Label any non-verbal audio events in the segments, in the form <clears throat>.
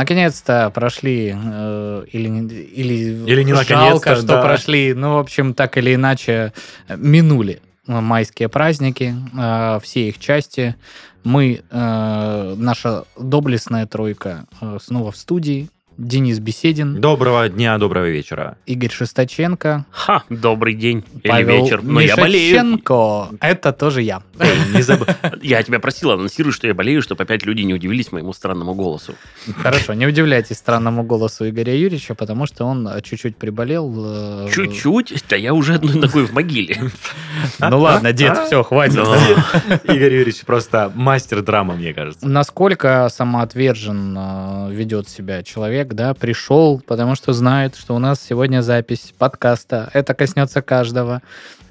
Наконец-то прошли, э, или, или, Или не жалко, что да. прошли, ну, в общем, так или иначе, минули майские праздники, э, все их части. Мы, э, наша доблестная тройка, э, снова в студии. Денис Беседин, Доброго дня, доброго вечера. Игорь Шестаченко, Ха, добрый день или Павел вечер. Но я болею. Это тоже я. Эй, не заб- <laughs> Я тебя просил, анонсируй, что я болею, чтобы опять люди не удивились моему странному голосу. Хорошо, не удивляйтесь странному голосу Игоря Юрьевича, потому что он э, чуть-чуть приболел. э, Чуть-чуть, да я уже одной ногой в могиле. <laughs> Ну ладно, дед, все, хватит. Да. <laughs> Игорь Юрьевич просто мастер драмы, мне кажется. Насколько самоотвержен э, ведет себя человек, да, пришел, потому что знает, что у нас сегодня запись подкаста, это коснется каждого,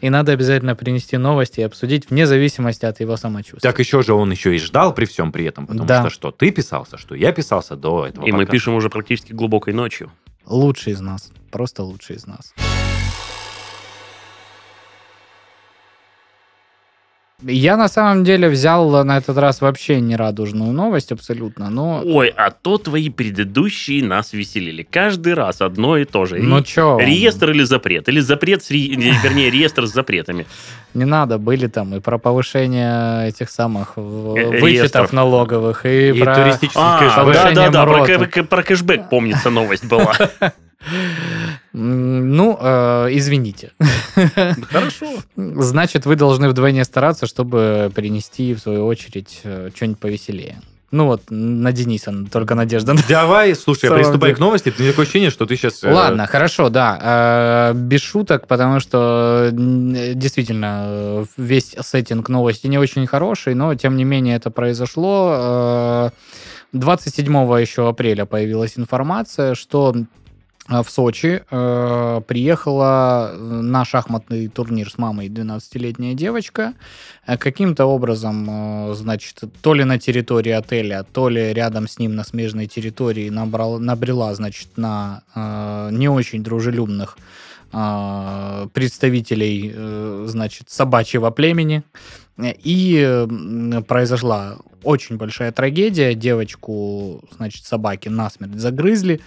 и надо обязательно принести новости и обсудить вне зависимости от его самочувствия. Так еще же он еще и ждал при всем при этом, потому Да. что что ты писался, что я писался до этого. И мы подкаста. пишем уже практически глубокой ночью. Лучший из нас, просто лучший из нас. Я на самом деле взял на этот раз вообще нерадужную новость абсолютно, но... Ой, а то твои предыдущие нас веселили. Каждый раз одно и то же. Ну чё? Реестр или запрет? Или запрет с ре- не, Вернее, <laughs> реестр с запретами. не надо, были там и про повышение этих самых Э, вычетов налоговых, и, И про... туристический А, да-да-да, про, про кэшбэк, помнится, новость была. <laughs> Ну, э, извините. <laughs> Хорошо. Значит, вы должны вдвойне стараться, чтобы принести, в свою очередь, э, что-нибудь повеселее. Ну вот, на Дениса только надежда. <laughs> Давай, слушай, я приступаю к новости. Ты такое ощущение, что ты сейчас... Ладно, хорошо, да. Э, Без шуток, потому что действительно э, весь сеттинг новости не очень хороший, но тем не менее это произошло. Э, 27 еще апреля появилась информация, что э, в Сочи э, приехала на шахматный турнир с мамой 12-летняя девочка. Э, Каким-то образом, э, значит, то ли на территории отеля, то ли рядом с ним на смежной территории набрал, набрела, значит, на э, не очень дружелюбных э, представителей, э, значит, собачьего племени. И произошла очень большая трагедия. Девочку, значит, собаки насмерть загрызли.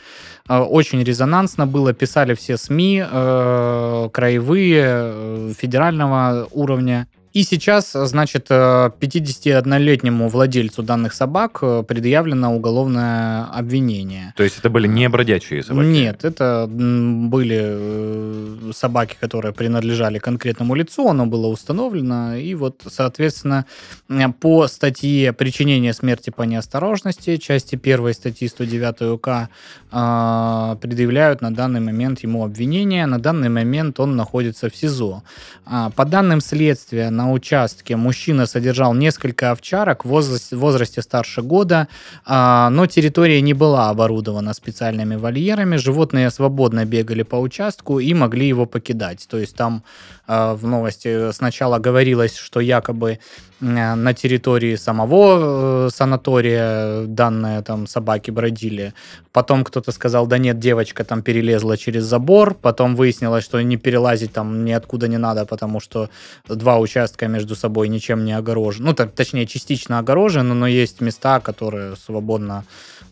Очень резонансно было. Писали все СМИ, э, краевые, э, федерального уровня. И сейчас, значит, э, 51-летнему владельцу данных собак э, предъявлено уголовное обвинение. То есть это были не бродячие собаки? Нет, это были э, собаки, которые принадлежали конкретному лицу, оно было установлено, и вот, соответственно, э, по статье «Причинение смерти по неосторожности», части 1 статьи 109 УК, э, предъявляют на данный момент ему обвинение. На данный момент он находится в СИЗО. А, По данным следствия, на участке мужчина содержал несколько овчарок в возрасте, возрасте старше года, а, но территория не была оборудована специальными вольерами. Животные свободно бегали по участку и могли его покидать. То есть там а, в новости сначала говорилось, что якобы на территории самого э, санатория данные там собаки бродили. Потом кто-то сказал, да нет, девочка там перелезла через забор. Потом выяснилось, что не перелазить там ниоткуда не надо, потому что два участка между собой ничем не огорожены. Ну, так, точнее, частично огорожены, но есть места, которые свободно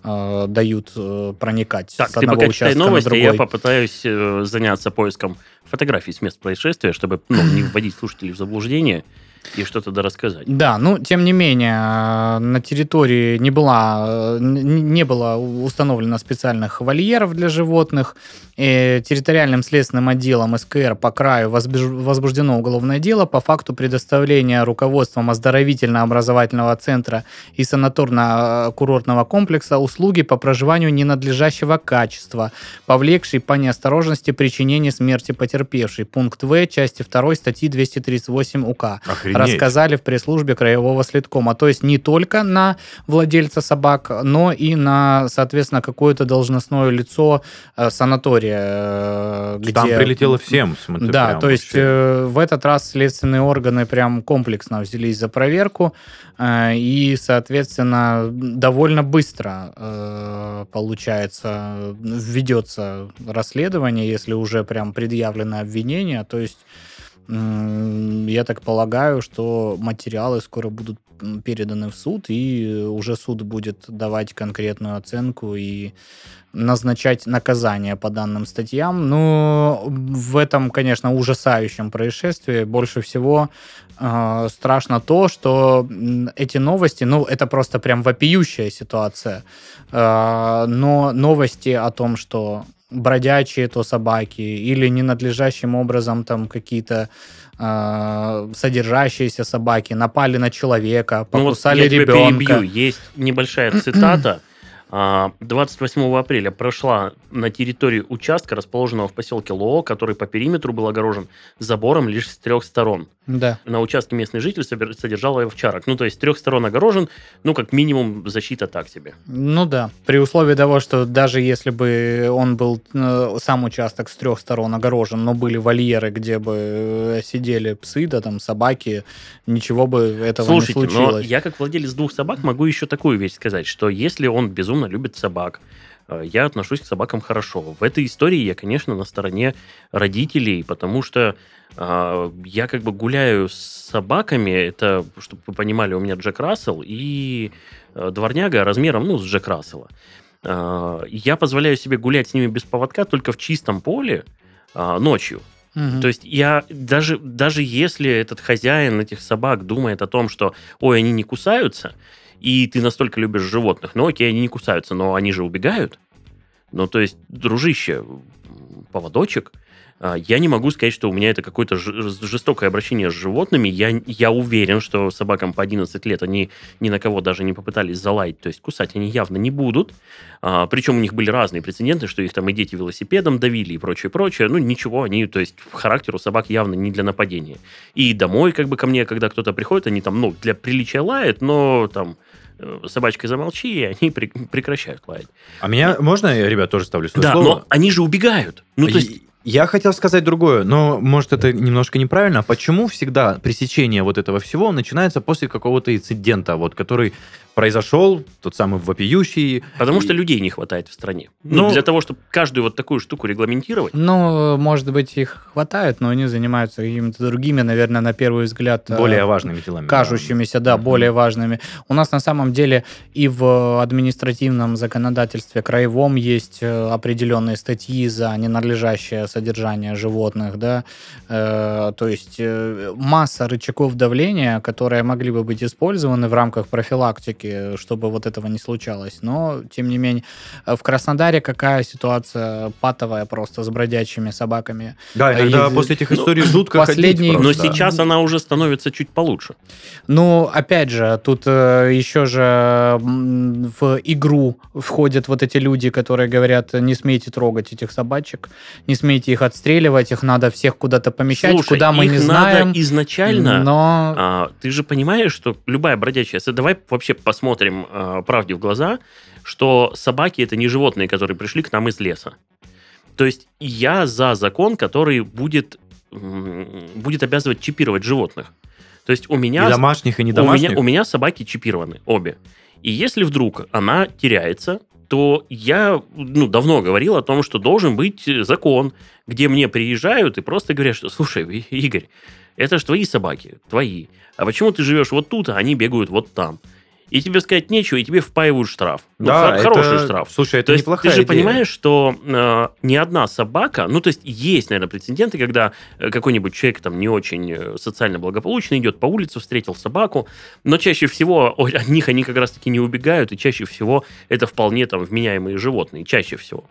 э, дают э, проникать Так, с ты одного пока читай участка на новости, другой. я попытаюсь э, заняться поиском фотографий с мест происшествия, чтобы ну, не вводить слушателей в заблуждение и что-то да рассказать. Да, ну, тем не менее, э, на территории не, была, э, не было установлено специальных вольеров для животных. И территориальным следственным отделом СКР по краю возбуждено уголовное дело по факту предоставления руководством оздоровительно-образовательного центра и санаторно-курортного комплекса услуги по проживанию ненадлежащего качества, повлекшей по неосторожности причинение смерти потерпевшей. Пункт В части 2 статьи 238 УК. Охренеть. Охренеть. рассказали в пресс-службе краевого следкома. То есть не только на владельца собак, но и на, соответственно, какое-то должностное лицо э, санатория, э, где... Там прилетело всем. смотри, Да, то есть вообще. э, в этот раз следственные органы прям комплексно взялись за проверку, и, соответственно, довольно быстро, получается, ведется расследование, если уже прям предъявлено обвинение, то есть я так полагаю, что материалы скоро будут переданы в суд, и уже суд будет давать конкретную оценку и назначать наказание по данным статьям. Но в этом, конечно, ужасающем происшествии больше всего э, страшно то, что эти новости, ну, это просто прям вопиющая ситуация, Э, но новости о том, что бродячие то собаки или ненадлежащим образом там какие-то э, содержащиеся собаки напали на человека, Ну вот покусали я тебя ребенка. перебью. Есть небольшая цитата. А, 28 апреля прошла на территории участка, расположенного в поселке Лоо, который по периметру был огорожен забором лишь с трех сторон. Да. На участке местный житель содержал овчарок. Ну, то есть с трех сторон огорожен, ну, как минимум, защита так себе. Ну да, при условии того, что даже если бы он был, э, сам участок с трех сторон огорожен, но были вольеры, где бы э, сидели псы, да там собаки, ничего бы этого Слушайте, не но случилось. я как владелец двух собак могу еще такую вещь сказать, что если он безумно любит собак, я отношусь к собакам хорошо. В этой истории я, конечно, на стороне родителей, потому что э, я как бы гуляю с собаками, это, чтобы вы понимали, у меня Джек Рассел и э, дворняга размером, ну, с Джек Рассела. Э, я позволяю себе гулять с ними без поводка только в чистом поле э, ночью. Мгм. То есть я даже, даже если этот хозяин этих собак думает о том, что ой, они не кусаются, и ты настолько любишь животных, ну окей, они не кусаются, но они же убегают. Ну, то есть, дружище, поводочек, я не могу сказать, что у меня это какое-то жестокое обращение с животными. Я, я уверен, что собакам по 11 лет они ни на кого даже не попытались залаять, то есть кусать они явно не будут. А, причем у них были разные прецеденты, что их там и дети велосипедом давили и прочее, прочее. Ну, ничего, они, то есть, характер у собак явно не для нападения. И домой, как бы, ко мне, когда кто-то приходит, они там, ну, для приличия лают, но там э, собачкой замолчи, и они прек- прекращают лаять. А меня, можно, я, ребят, тоже ставлю свое Да, слово? но они же убегают. Ну, то есть, Я хотел сказать другое, но, может, это немножко неправильно. А Почему всегда пресечение вот этого всего начинается после какого-то инцидента, вот, который произошел, тот самый вопиющий? Потому И- что людей не хватает в стране. Ну, Ну- для того, чтобы каждую вот такую штуку регламентировать. Ну, может быть, их хватает, но они занимаются какими-то другими, наверное, на первый взгляд, э, Более важными делами. да. кажущимися, да, Мгм. более важными. У нас на самом деле и в административном законодательстве краевом есть э, определенные статьи за ненадлежащее содержание животных, да, Э, то есть э, масса рычагов давления, которые могли бы быть использованы в рамках профилактики, чтобы вот этого не случалось. Но, тем не менее, э, в Краснодаре какая ситуация патовая просто с бродячими собаками. Да, иногда И- после этих ну, историй жутко последний- ходить Но просто. сейчас она уже становится чуть получше. Ну, опять же, тут э, еще же в игру входят вот эти люди, которые говорят, не смейте трогать этих собачек, не смейте их отстреливать, их надо всех куда-то помещать, Слушай, куда мы их не надо знаем. изначально... Но А, ты же понимаешь, что любая бродячая... Давай вообще посмотрим а, правде в глаза, что собаки это не животные, которые пришли к нам из леса. То есть я за закон, который будет, будет обязывать чипировать животных. То есть у меня... И домашних, и не У домашних. меня, у меня собаки чипированы, обе. И если вдруг она теряется, то я ну, давно говорил о том, что должен быть э, закон, где мне приезжают и просто говорят, что, слушай, Игорь, это же твои собаки, твои. А почему ты живешь вот тут, а они бегают вот там? И тебе сказать нечего, и тебе впаивают штраф. Ну, Да, хор- это- хороший штраф. Слушай, это То есть неплохая ты же идея. понимаешь, что э, ни одна собака, ну то есть есть, наверное, прецеденты, когда э, какой-нибудь человек там не очень э, социально благополучный идет по улице, встретил собаку, но чаще всего от них они как раз-таки не убегают, и чаще всего это вполне там вменяемые животные, чаще всего.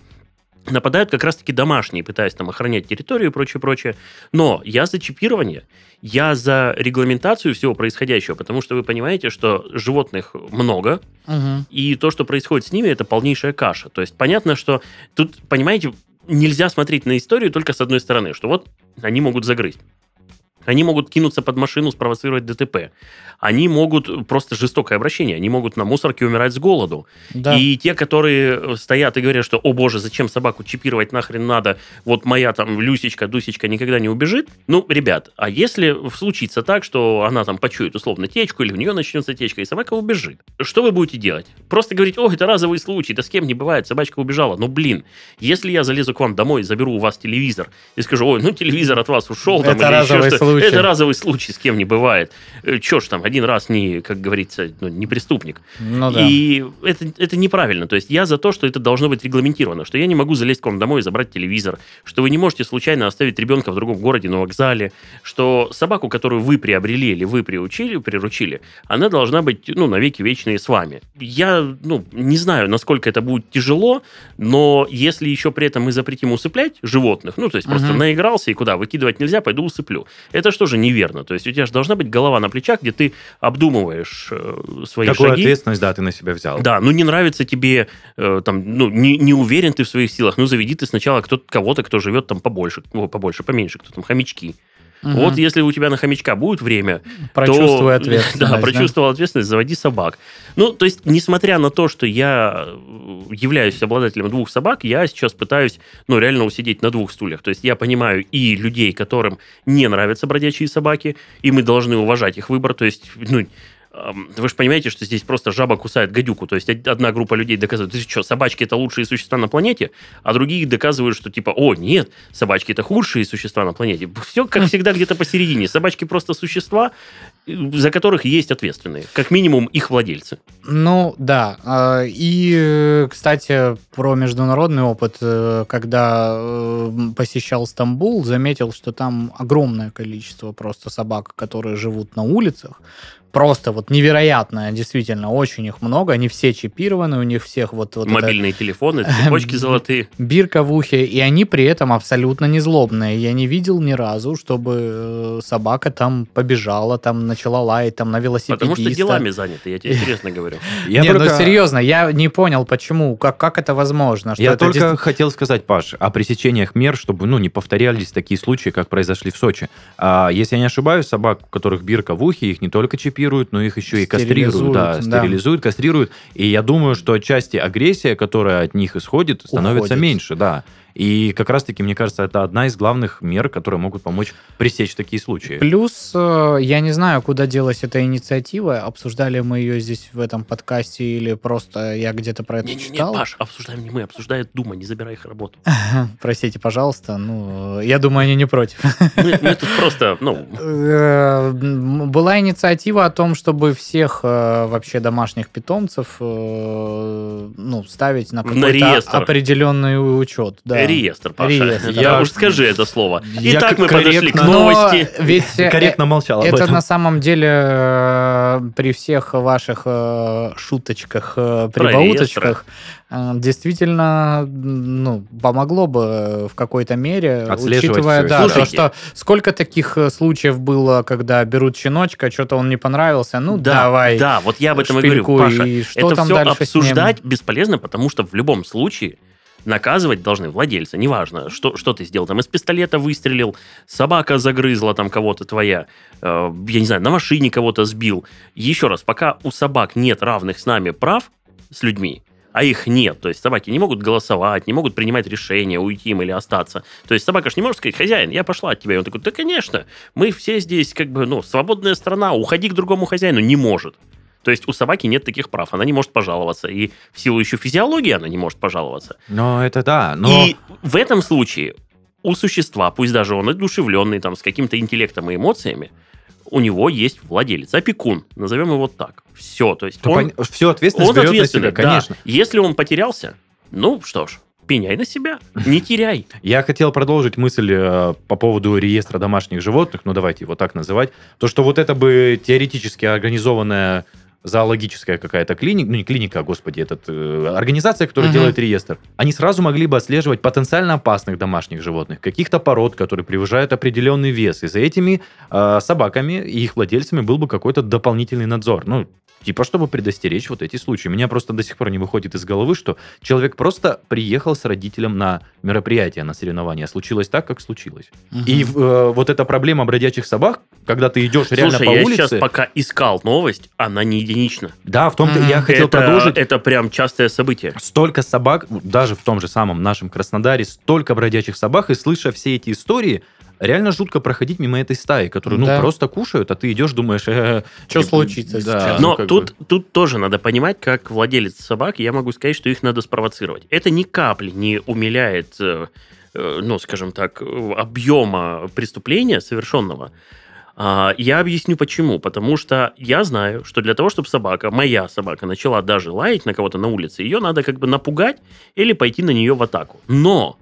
Нападают как раз-таки домашние, пытаясь там охранять территорию и прочее, прочее. Но я за чипирование, я за регламентацию всего происходящего, потому что вы понимаете, что животных много, Мгм. и то, что происходит с ними, это полнейшая каша. То есть понятно, что тут, понимаете, нельзя смотреть на историю только с одной стороны, что вот они могут загрызть. Они могут кинуться под машину, спровоцировать ДТП. Они могут просто жестокое обращение. Они могут на мусорке умирать с голоду. Да. И те, которые стоят и говорят, что, о боже, зачем собаку чипировать нахрен надо, вот моя там Люсечка, Дусечка никогда не убежит. Ну, ребят, а если случится так, что она там почует условно течку, или у нее начнется течка, и собака убежит, что вы будете делать? Просто говорить, о, это разовый случай, да с кем не бывает, собачка убежала. Ну, блин, если я залезу к вам домой, заберу у вас телевизор и скажу, ой, ну, телевизор от вас ушел, там, Это или еще что- случай. это разовый случай, с кем не бывает. Че ж там, один раз не, как говорится, ну, не преступник. Ну да. И это, это неправильно. То есть я за то, что это должно быть регламентировано, что я не могу залезть к вам домой и забрать телевизор, что вы не можете случайно оставить ребенка в другом городе на вокзале, что собаку, которую вы приобрели или вы приучили, приручили, она должна быть, ну, навеки вечные с вами. Я, ну, не знаю, насколько это будет тяжело, но если еще при этом мы запретим усыплять животных, ну, то есть просто Мгм. наигрался и куда, выкидывать нельзя, пойду усыплю. Это что же неверно? То есть у тебя же должна быть голова на плечах, где ты обдумываешь э, свои Какую шаги. ответственность, да, ты на себя взял? Да, ну не нравится тебе, э, там, ну, не, не уверен ты в своих силах, ну заведи ты сначала кто кого-то, кто живет там побольше, о, побольше, поменьше, кто там хомячки. Мгм. Вот если у тебя на хомячка будет время, Прочувствуй то, <laughs> ответственность. Да, прочувствовал ответственность, заводи собак. Ну, то есть, несмотря на то, что я э, являюсь обладателем двух собак, я сейчас пытаюсь, ну, реально усидеть на двух стульях. То есть, я понимаю и людей, которым не нравятся бродячие собаки, и мы должны уважать их выбор. То есть, ну, вы же понимаете, что здесь просто жаба кусает гадюку. То есть, од- одна группа людей доказывает, ты что, собачки это лучшие существа на планете, а другие доказывают, что типа, о, нет, собачки это худшие существа на планете. Все, как всегда, где-то посередине. Собачки просто существа, э, за которых есть ответственные. Как минимум, их владельцы. Ну, да. А, И, э, кстати, про международный опыт. э, Когда посещал Стамбул, заметил, что там огромное количество просто собак, которые живут на улицах. Просто вот невероятное, действительно, очень их много. Они все чипированы, у них всех вот, вот Мобильные телефоны, <laughs> цепочки золотые. бирка в ухе, и они при этом абсолютно не злобные. Я не видел ни разу, чтобы э, собака там побежала, там начала лаять, там на велосипедиста. Потому что делами заняты, я тебе <laughs> серьезно говорю. Я не, только, ну серьезно, я не понял, почему, как, как это возможно. Что я это только действительно- хотел сказать, Паш, о пресечениях мер, чтобы ну, не повторялись такие случаи, как произошли в Сочи. А, если я не ошибаюсь, собак, у которых бирка в ухе, их не только чипируют, но их еще и кастрируют. Да, да. стерилизуют, кастрируют. И я думаю, что отчасти агрессия, которая от них исходит, становится Уходит. меньше, да. И как раз-таки, мне кажется, это одна из главных мер, которые могут помочь пресечь такие случаи. Плюс, э, я не знаю, куда делась эта инициатива. Обсуждали мы ее здесь в этом подкасте или просто я где-то про это Не-не-не, читал. Паш, обсуждаем не мы, обсуждает Дума, не забирай их работу. <laughs> Простите, пожалуйста. Ну, я думаю, они не против. Мы, мы тут просто, ну, Э, Была инициатива о том, чтобы всех э, вообще домашних питомцев ну, ставить на какой-то определенный учет. Да. Реестр, Паша. Реестр. Да, Я- уж скажи это слово. Я Итак, мы подошли к Но новости. ведь э, Корректно молчал об это на самом деле э, при всех ваших э, шуточках, э, прибауточках э, действительно ну, помогло бы в какой-то мере, учитывая, да, то, что сколько таких э, случаев было, когда берут щеночка, что-то он не понравился, ну да, давай. да, вот я об этом и говорю, Паша. и что это там все обсуждать бесполезно, потому что в любом случае наказывать должны владельца. Неважно, что, что ты сделал. Там из пистолета выстрелил, собака загрызла там кого-то твоя, э, я не знаю, на машине кого-то сбил. Еще раз, пока у собак нет равных с нами прав, с людьми, а их нет. То есть собаки не могут голосовать, не могут принимать решения, уйти им или остаться. То есть собака же не может сказать, хозяин, я пошла от тебя. И он такой, да, конечно, мы все здесь как бы, ну, свободная страна, уходи к другому хозяину. Не может. То есть у собаки нет таких прав, она не может пожаловаться. И в силу еще физиологии она не может пожаловаться. Но это да, но... И в этом случае у существа, пусть даже он одушевленный, там, с каким-то интеллектом и эмоциями, у него есть владелец, опекун, назовем его так. Все, то есть То он, пон- всю ответственность он берет на ответственный, себя, конечно. да. Если он потерялся, ну что ж, пеняй на себя, не <laughs> теряй. Я хотел продолжить мысль э, по поводу реестра домашних животных, ну давайте его так называть. То, что вот это бы теоретически организованная зоологическая какая-то клиника, ну не клиника, а, господи, этот, э, организация, которая Мгм. делает реестр, они сразу могли бы отслеживать потенциально опасных домашних животных, каких-то пород, которые превышают определенный вес. И за этими э, собаками и их владельцами был бы какой-то дополнительный надзор. Ну, Типа, чтобы предостеречь вот эти случаи. Меня просто до сих пор не выходит из головы, что человек просто приехал с родителем на мероприятие, на соревнования. Случилось так, как случилось. Мгм. И э, вот эта проблема бродячих собак, когда ты идешь реально Слушай, по я улице... сейчас пока искал новость, она не единична. Да, в том-то Мгм. я хотел это, продолжить. это прям частое событие. Столько собак, даже в том же самом нашем Краснодаре, столько бродячих собак, и слыша все эти истории, реально жутко проходить мимо этой стаи, которые, ну, Да. просто кушают, а ты идешь, думаешь... э, э, случится да, сейчас? ну, Но как тут, бы. тут тоже надо понимать, как владелец собак, я могу сказать, что их надо спровоцировать. Это ни капли не умиляет, э, ну, скажем так, объема преступления совершенного. А, Я объясню почему. Потому что я знаю, что для того, чтобы собака, моя собака, начала даже лаять на кого-то на улице, ее надо как бы напугать или пойти на нее в атаку. Но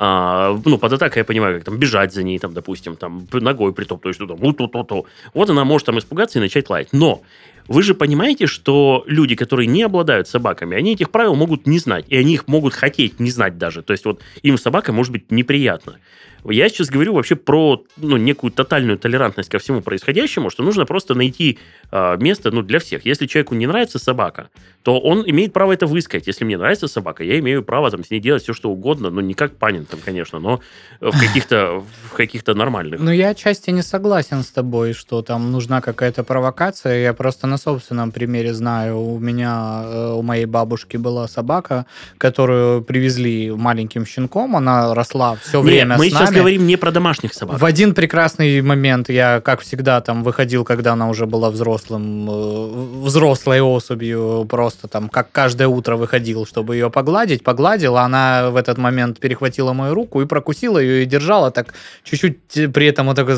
а, ну, под атакой я понимаю, как там бежать за ней, там, допустим, там, ногой притоптываешь, что там, у-ту-ту-ту. Вот она может там испугаться и начать лаять. Но вы же понимаете, что люди, которые не обладают собаками, они этих правил могут не знать, и они их могут хотеть не знать даже. То есть вот им собака может быть неприятна. Я сейчас говорю вообще про ну, некую тотальную толерантность ко всему происходящему, что нужно просто найти а, место ну, для всех. Если человеку не нравится собака, то он имеет право это высказать. Если мне нравится собака, я имею право там, с ней делать все, что угодно. Ну, не как Панин там, конечно, но в каких-то в каких-то нормальных. Ну, я отчасти не согласен с тобой, что там нужна какая-то провокация. Я просто на собственном примере знаю. У меня, э, у моей бабушки была собака, которую привезли маленьким щенком. Она росла все время мы с нами. Говорим не про домашних собак. В один прекрасный момент я, как всегда, там выходил, когда она уже была взрослым, э, взрослой особью, просто там, как каждое утро выходил, чтобы ее погладить, погладил, а она в этот момент перехватила мою руку и прокусила ее и держала так чуть-чуть э, при этом вот так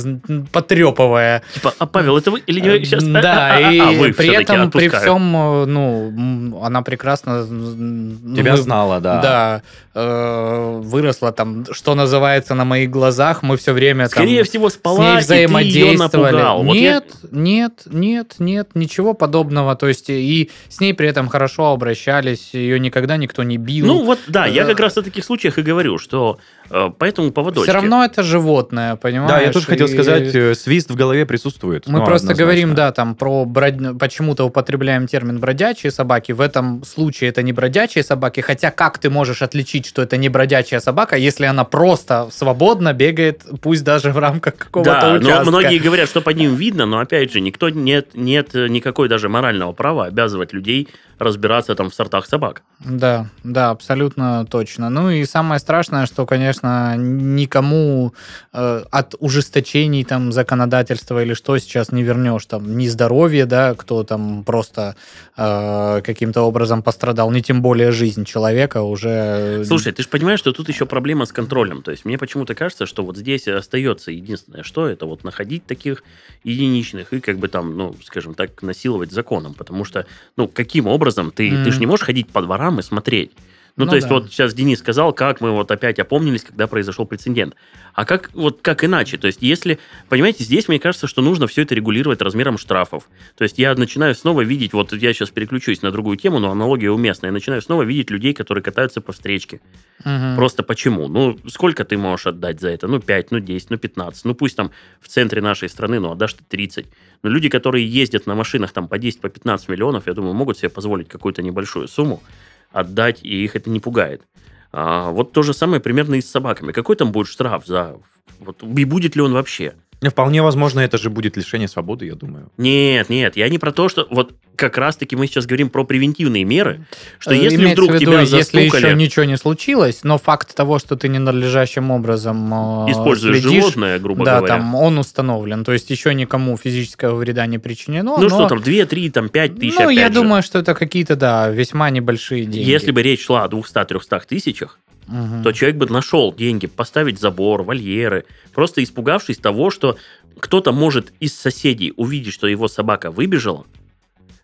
потрепывая. Типа, а Павел, это вы или не сейчас? Да, А, а, и а, вы при этом, при всем, э, ну, она прекрасно... Тебя знала, да. Да, э, выросла там, что называется, на моих глазах. Мы все время там Скорее всего, с ней спала, и ты ее взаимодействовали. напугал. Вот я- нет, нет, нет, нет, ничего подобного. То есть и с ней при этом хорошо обращались, ее никогда никто не бил. Ну вот, да, я Э, как раз о таких случаях и говорю, что э, по этому поводочку. все равно это животное, понимаешь? Да, я тоже хотел И сказать, э, свист в голове присутствует. Мы Ну, просто однозначно. говорим, да, там про брод- почему-то употребляем термин бродячие собаки. В этом случае это не бродячие собаки, хотя как ты можешь отличить, что это не бродячая собака, если она просто свободно бегает, пусть даже в рамках какого-то Да, участка. но многие говорят, что по ним видно, но опять же, никто нет, нет никакой даже морального права обязывать людей разбираться там в сортах собак. Да, да, абсолютно точно. Ну и самое страшное, что, конечно, никому э, от ужесточений там законодательства или что сейчас не вернешь там ни здоровье, да, кто там просто э, каким-то образом пострадал, ни тем более жизнь человека уже. Слушай, ты же понимаешь, что тут еще проблема с контролем. То есть мне почему-то кажется, что вот здесь остается единственное, что это вот находить таких единичных и как бы там, ну, скажем так, насиловать законом. Потому что, ну, каким образом ты, Мгм. ты же не можешь ходить по дворам и смотреть. Ну, Ну то есть да. вот сейчас Денис сказал, как мы вот опять опомнились, когда произошел прецедент. А как вот как иначе? То есть если, понимаете, здесь мне кажется, что нужно все это регулировать размером штрафов. То есть я начинаю снова видеть, вот я сейчас переключусь на другую тему, но аналогия уместная. Я начинаю снова видеть людей, которые катаются по встречке. Мгм. Просто почему? Ну, сколько ты можешь отдать за это? Ну, 5, ну, 10, ну, 15. Ну, пусть там в центре нашей страны, ну, отдашь ты 30. Но люди, которые ездят на машинах там по 10, по 15 миллионов, я думаю, могут себе позволить какую-то небольшую сумму отдать, и их это не пугает. А, вот то же самое примерно и с собаками. Какой там будет штраф за... Вот, и будет ли он вообще? Ну, Вполне возможно, это же будет лишение свободы, я думаю. Нет, нет, я не про то, что... Вот как раз-таки мы сейчас говорим про превентивные меры, что Э, если имеется вдруг в виду, тебя если застукали... еще ничего не случилось, но факт того, что ты ненадлежащим образом э, Используешь следишь, животное, грубо да, говоря. там он установлен, то есть еще никому физического вреда не причинено. ну но- что там, 2, 3, там 5 тысяч, Ну, я же. думаю, что это какие-то, да, весьма небольшие деньги. Если бы речь шла о 200-300 тысячах, Мгм. то человек бы нашел деньги поставить забор, вольеры, просто испугавшись того, что кто-то может из соседей увидеть, что его собака выбежала.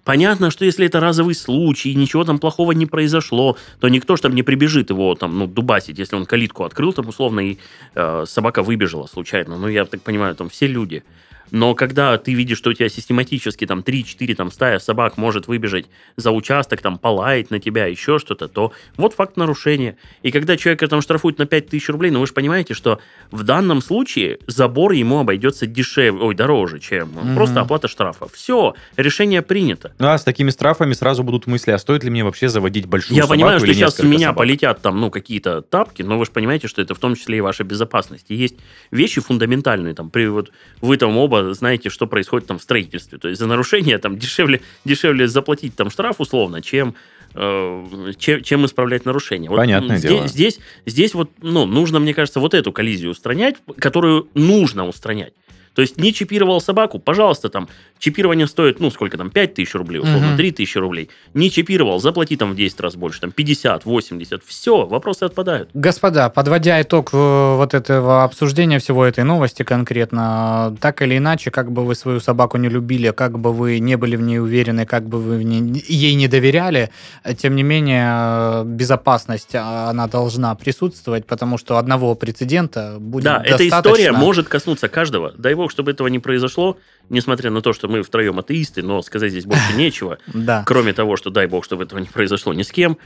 Понятно, что если это разовый случай, ничего там плохого не произошло, то никто ж там не прибежит его там, ну, дубасить, если он калитку открыл, там, условно, и э, собака выбежала случайно. Ну, я так понимаю, там все люди. Но когда ты видишь, что у тебя систематически там 3-4 там стая собак может выбежать за участок, там полаять на тебя, еще что-то, то вот факт нарушения. И когда человека там штрафуют на 5000 рублей, ну вы же понимаете, что в данном случае забор ему обойдется дешевле, ой, дороже, чем Мгм. просто оплата штрафа. Все, решение принято. Ну, а с такими штрафами сразу будут мысли, а стоит ли мне вообще заводить большую Я собаку понимаю, что сейчас у меня собак? полетят там, ну, какие-то тапки, но вы же понимаете, что это в том числе и ваша безопасность. И есть вещи фундаментальные, там, при, вот, вы там оба знаете, что происходит там в строительстве. То есть за нарушение там дешевле, дешевле заплатить там штраф условно, чем, э, чем, чем исправлять нарушение. Вот, Понятное здесь, дело. Здесь, здесь вот, ну, нужно, мне кажется, вот эту коллизию устранять, которую нужно устранять. То есть не чипировал собаку, пожалуйста, там, чипирование стоит, ну, сколько там, 5 тысяч рублей, условно, Мгм. 3 тысячи рублей. Не чипировал, заплати там в 10 раз больше, там, 50, 80, все, вопросы отпадают. Господа, подводя итог э, вот этого обсуждения всего этой новости конкретно, так или иначе, как бы вы свою собаку не любили, как бы вы не были в ней уверены, как бы вы ней- ей не доверяли, э, тем не менее, э, безопасность, она должна присутствовать, потому что одного прецедента будет Да, эта достаточно. история может коснуться каждого. Дай бог, чтобы этого не произошло, несмотря на то, что мы втроем атеисты, но сказать здесь больше <laughs> нечего, Да. кроме того, что дай бог, чтобы этого не произошло ни с кем.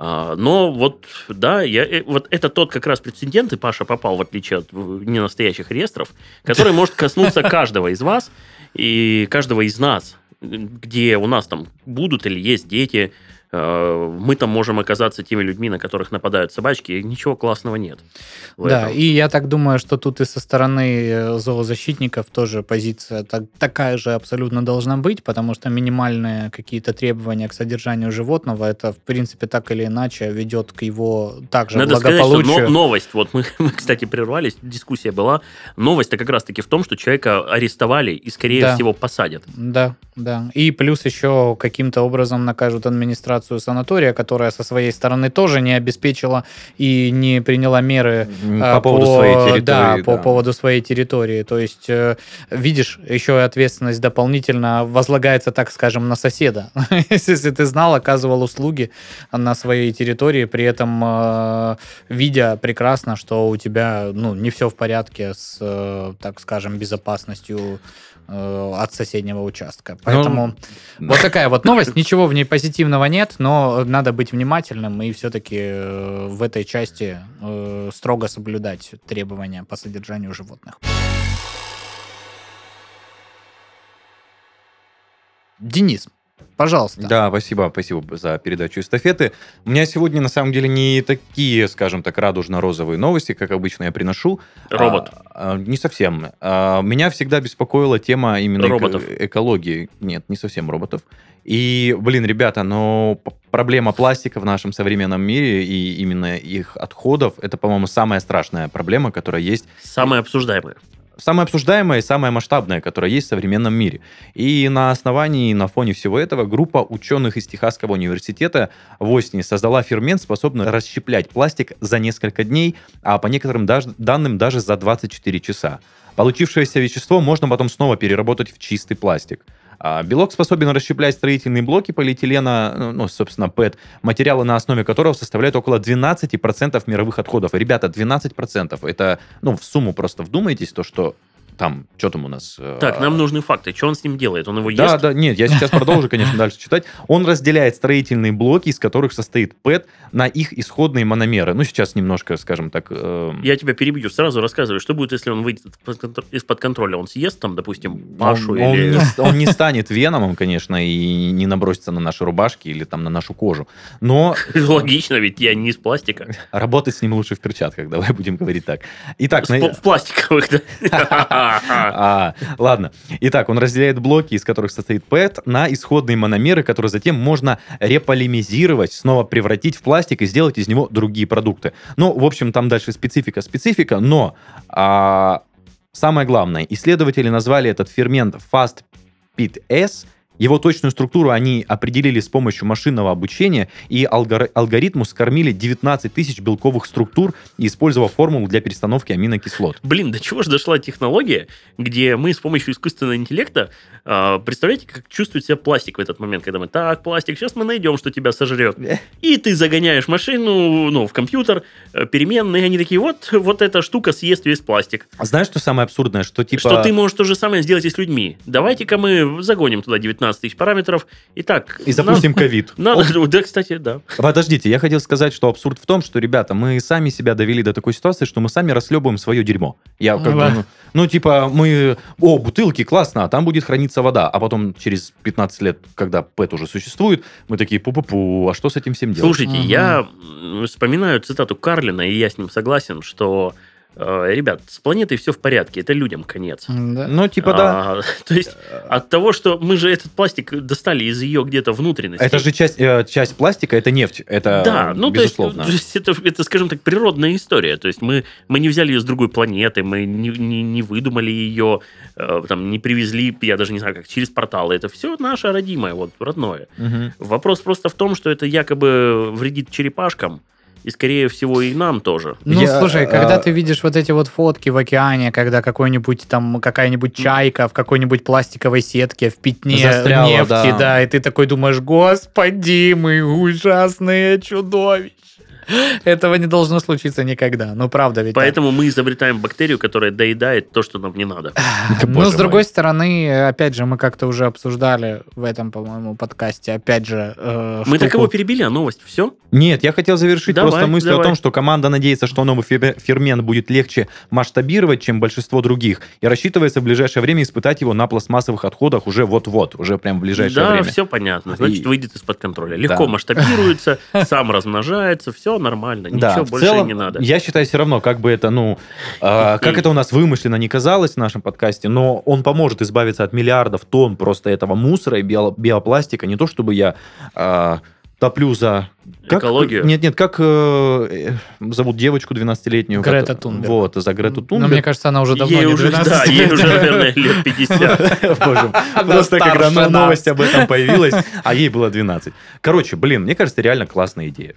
А, Но вот, да, я, э, вот это тот как раз прецедент, и Паша попал, в отличие от ненастоящих реестров, <laughs> который может коснуться каждого из вас и каждого из нас, где у нас там будут или есть дети, мы там можем оказаться теми людьми, на которых нападают собачки, и ничего классного нет. Да, этом. и я так думаю, что тут и со стороны э, зоозащитников тоже позиция так- такая же абсолютно должна быть, потому что минимальные какие-то требования к содержанию животного, это, в принципе, так или иначе ведет к его также Надо сказать, что благополучию. но- новость, вот мы, <laughs> мы, кстати, прервались, дискуссия была. Новость-то как раз-таки в том, что человека арестовали и, скорее Да. всего, посадят. Да, да. И плюс еще каким-то образом накажут администрацию санатория, которая со своей стороны тоже не обеспечила и не приняла меры а, По поводу своей территории. Да, по да. поводу своей территории. То есть, э, видишь, еще и ответственность дополнительно возлагается, так скажем, на соседа. <laughs> Если ты знал, оказывал услуги на своей территории, при этом э, видя прекрасно, что у тебя ну, не все в порядке с, э, так скажем, безопасностью э, от соседнего участка. Ну, Поэтому вот такая вот новость. Ничего в ней позитивного нет, но надо быть внимательным и все-таки в этой части э, строго соблюдать требования по содержанию животных. Денис, пожалуйста. Да, спасибо, спасибо за передачу эстафеты. У меня сегодня, на самом деле, не такие, скажем так, радужно-розовые новости, как обычно я приношу. Робот. А, а, не совсем. А, меня всегда беспокоила тема именно эко- Роботов. экологии. Нет, не совсем роботов. И, блин, ребята, но проблема пластика в нашем современном мире и именно их отходов, это, по-моему, самая страшная проблема, которая есть Самое обсуждаемое. и самая масштабная, которая есть в современном мире. И на основании, на фоне всего этого, группа ученых из Техасского университета в Остине создала фермент, способный расщеплять пластик за несколько дней, а по некоторым даже- данным даже за 24 часа. Получившееся вещество можно потом снова переработать в чистый пластик. А Белок способен расщеплять строительные блоки полиэтилена, ну, ну, собственно, ПЭТ, материалы на основе которого составляют около 12% мировых отходов. Ребята, 12% это, ну, в сумму просто вдумайтесь, то, что там, что там у нас? э, Так, нам нужны факты. Что он с ним делает? Он его да, ест? да, нет, я сейчас продолжу, конечно, дальше читать. Он разделяет строительные блоки, из которых состоит ПЭТ, на их исходные мономеры. Ну, сейчас немножко, скажем так... эм, Я тебя перебью. Сразу рассказывай, что будет, если он выйдет из-под контр- из-под контроля? Он съест там, допустим, Пашу он, он или... не, он не станет веномом, конечно, и не набросится на наши рубашки или там на нашу кожу. Но <laughs> Логично, ведь я не из пластика. работать с ним лучше в перчатках, давай будем говорить так. Итак, В пластиковых, да. <laughs> А, ладно. Итак, он разделяет блоки, из которых состоит ПЭТ, на исходные мономеры, которые затем можно реполимизировать, снова превратить в пластик и сделать из него другие продукты. Ну, в общем, там дальше специфика, специфика, но а, самое главное, исследователи назвали этот фермент FastPit-S Его точную структуру они определили с помощью машинного обучения, и алгор- алгоритму скормили 19 тысяч белковых структур, использовав формулу для перестановки аминокислот. Блин, до чего же дошла технология, где мы с помощью искусственного интеллекта, а, представляете, как чувствует себя пластик в этот момент, когда мы, так, пластик, сейчас мы найдем, что тебя сожрет. И ты загоняешь машину, ну, в компьютер, э, переменные, они такие, вот, вот эта штука съест весь пластик. А знаешь, что самое абсурдное? Что типа... Что ты можешь то же самое сделать и с людьми. Давайте-ка мы загоним туда 19 тысяч параметров. Итак, И запустим ковид. <laughs> Надо, да, кстати, да. Подождите, я хотел сказать, что абсурд в том, что, ребята, мы сами себя довели до такой ситуации, что мы сами расхлебываем свое дерьмо. Я как бы, ну, ну, типа, мы, о, бутылки, классно, а там будет храниться вода. А потом через 15 лет, когда ПЭТ уже существует, мы такие, пу-пу-пу, а что с этим всем делать? Слушайте, я вспоминаю цитату Карлина, и я с ним согласен, что, ребят, с планетой все в порядке, это людям конец. Да. Ну, типа, да. А, <laughs> то есть от того, что мы же этот пластик достали из ее где-то внутренности. Это же часть, э, часть пластика, это нефть, это да, ну безусловно. то есть, то есть это, это, скажем так, природная история. То есть мы, мы не взяли ее с другой планеты, мы не, не, не выдумали ее, э, там, не привезли, я даже не знаю, как через порталы. Это все наше родимое, вот родное. Вопрос просто в том, что это якобы вредит черепашкам, и, скорее всего, и нам тоже. Ну, Я, слушай, а, когда ты видишь вот эти вот фотки в океане, когда какой-нибудь там, какая-нибудь чайка в какой-нибудь пластиковой сетке в пятне Застряла, нефти, да. да. и ты такой думаешь, господи, мы ужасные чудовища. Этого не должно случиться никогда. Ну, правда ведь. Поэтому мы изобретаем бактерию, которая доедает то, что нам не надо. Но, Боже с другой стороны, опять же, мы как-то уже обсуждали в этом, по-моему, подкасте, опять же, э, Мы так его перебили, а новость все? Нет, я хотел завершить просто мысль о том, что команда надеется, что новый фе- фермент будет легче масштабировать, чем большинство других, и рассчитывается в ближайшее время испытать его на пластмассовых отходах уже вот-вот, уже прям в ближайшее Да, время. все понятно. Значит, выйдет из-под контроля. Легко Да. масштабируется, <laughs> сам размножается, все нормально. Ничего Да, в больше целом, не надо. Я считаю, все равно, как бы это, ну, а, <clears throat> как это у нас вымышленно не казалось в нашем подкасте, но он поможет избавиться от миллиардов тонн просто этого мусора и био- биопластика. Не то, чтобы я а, топлю за... Как, Экологию? Нет, нет, как э, э, зовут девочку 12-летнюю? Грета Тунберг. Вот, за Грету Но Тунберг. мне кажется, она уже давно ей не уже, 12 да, ей уже, наверное, <laughs> лет 50. <laughs> Боже, Просто когда но- новость об этом появилась, а ей было 12. <laughs> Короче, блин, мне кажется, реально классная идея.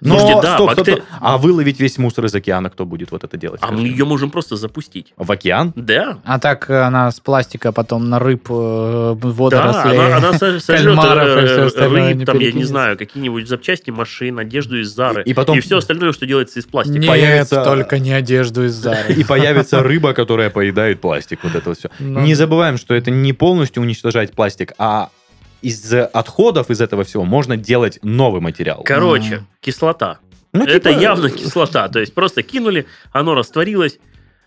Но, Слушайте, да, стоп, бактери- стоп. А выловить весь мусор из океана, кто будет вот это делать? А мы ее можем просто запустить. В океан? Да. А так э, она с пластика потом на рыб, э, Да, водорослей. она, она со- <laughs> сожрет и э, рыб, там, я не знаю, какие-нибудь запчасти машин, одежду из Зары. И потом- все остальное, что делается из пластика. Нет, появится- только не одежду из Зары. <laughs> И появится рыба, которая поедает пластик. Вот это вот все. Ну Не да. забываем, что это не полностью уничтожать пластик, а из отходов из этого всего можно делать новый материал. Короче, Мгм. кислота. Ну, Это типа, явно кислота. То есть просто кинули, оно растворилось,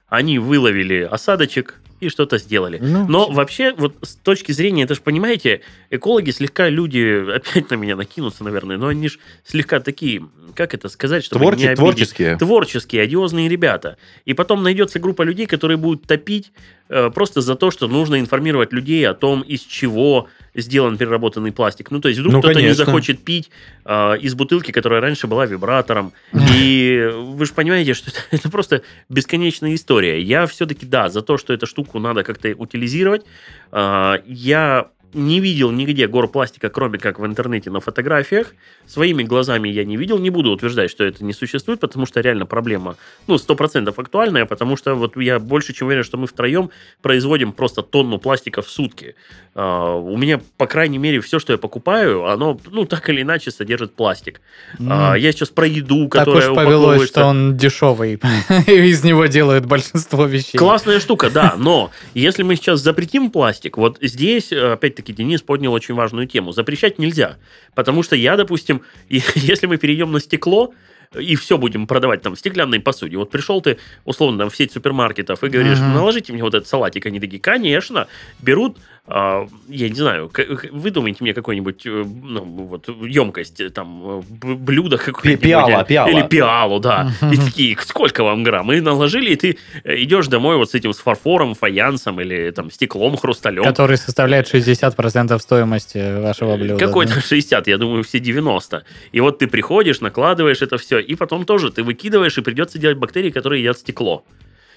они выловили осадочек и что-то сделали. ну, Но вообще, вот с точки зрения, это же, понимаете, экологи слегка люди, <laughs> опять на меня накинутся, наверное, но они же слегка такие, как это сказать, чтобы творче- не обидеть? творческие. Творческие, одиозные ребята. И потом найдется группа людей, которые будут топить э, просто за то, что нужно информировать людей о том, из чего сделан переработанный пластик. Ну, то есть вдруг Ну, кто-то не захочет пить э, из бутылки, которая раньше была вибратором. И вы же понимаете, что <laughs> это, это просто бесконечная история. Я все-таки, да, за то, что эту штуку надо как-то утилизировать. Э, я не видел нигде гор пластика, кроме как в интернете на фотографиях. Своими глазами я не видел. Не буду утверждать, что это не существует, потому что реально проблема, ну, 100% актуальная, потому что вот я больше чем уверен, что мы втроем производим просто тонну пластика в сутки. А, у меня, по крайней мере, все, что я покупаю, оно, ну, так или иначе содержит пластик. М. я сейчас про еду, Так которая уж повелось, что он дешевый. <laughs> Из него делают большинство вещей. Классная штука, да, но если мы сейчас запретим пластик, вот здесь, э, опять-таки, Денис поднял очень важную тему. Запрещать нельзя, потому что я, допустим, <laughs> если мы перейдем на стекло, и все будем продавать там в стеклянной посуде. Вот пришел ты, условно, там, в сеть супермаркетов и говоришь, Мгм. наложите мне вот этот салатик. Они такие, конечно. Берут, я не знаю, выдумайте мне какую-нибудь э, ну, вот, емкость, э, там, э, блюдо какое-нибудь. пиала, пиала. Или пиалу, да. И такие, сколько вам грамм? И наложили, и ты идешь домой вот с этим с фарфором, фаянсом или там стеклом, хрусталем. Который составляет 60% стоимости вашего блюда. Какой-то да. 60, я думаю, все 90. И вот ты приходишь, накладываешь это все, и потом тоже ты выкидываешь, и придется делать бактерии, которые едят стекло.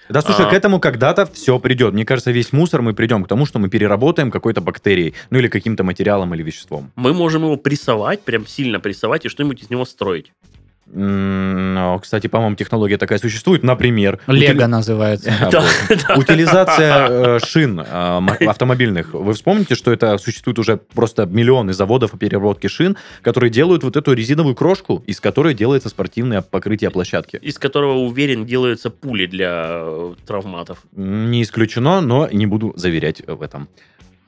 Да, слушай, А. к этому когда-то все придет. Мне кажется, весь мусор мы придем к тому, что мы переработаем какой-то бактерией, ну или каким-то материалом или веществом. Мы можем его прессовать, прям сильно прессовать и что-нибудь из него строить. Кстати, по-моему, технология такая существует. Например, Лего утили- называется. <laughs> Утилизация э, шин э, автомобильных. Вы вспомните, что это существует уже просто миллионы заводов по переработке шин, которые делают вот эту резиновую крошку, из которой делается спортивное покрытие площадки. Из которого, уверен, делаются пули для э, травматов. Не исключено, но не буду заверять в этом.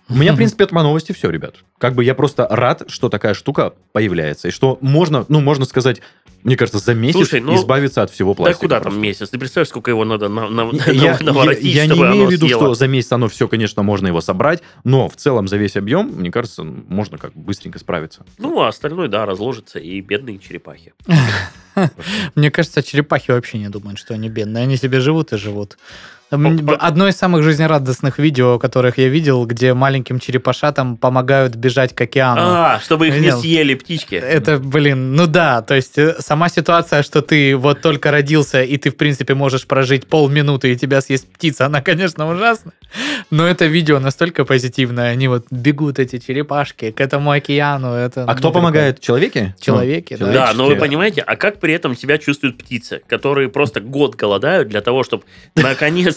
У меня, в <laughs> принципе, от новости все, ребят. Как бы я просто рад, что такая штука появляется. И что можно, ну, можно сказать, мне кажется, за месяц Слушай, ну, избавиться от всего Да пластика. куда просто. там месяц? Ты представляешь, сколько его надо на, на- Я, <laughs> я- наворотить, я не чтобы имею оно в виду, съело? что за месяц оно все, конечно, можно его собрать, но в целом за весь объем, мне кажется, можно как бы быстренько справиться. Ну, а остальное, да, разложится, и бедные черепахи. <laughs> Мне кажется, черепахи вообще не думают, что они бедные. Они себе живут и живут. Одно из самых жизнерадостных видео, которых я видел, где маленьким черепашатам помогают бежать к океану. А, чтобы их не съели птички. Это, блин, ну да, то есть э, сама ситуация, что ты вот только родился, и ты, в принципе, можешь прожить полминуты, и тебя съест птица, она, конечно, ужасна. Но это видео настолько позитивное. Они вот бегут, эти черепашки, к этому океану. Это, А ну, кто помогает? Человеки? Человеки, Ну, да. Да, но вы человеческие. понимаете, а как при этом себя чувствуют птицы, которые просто год голодают для того, чтобы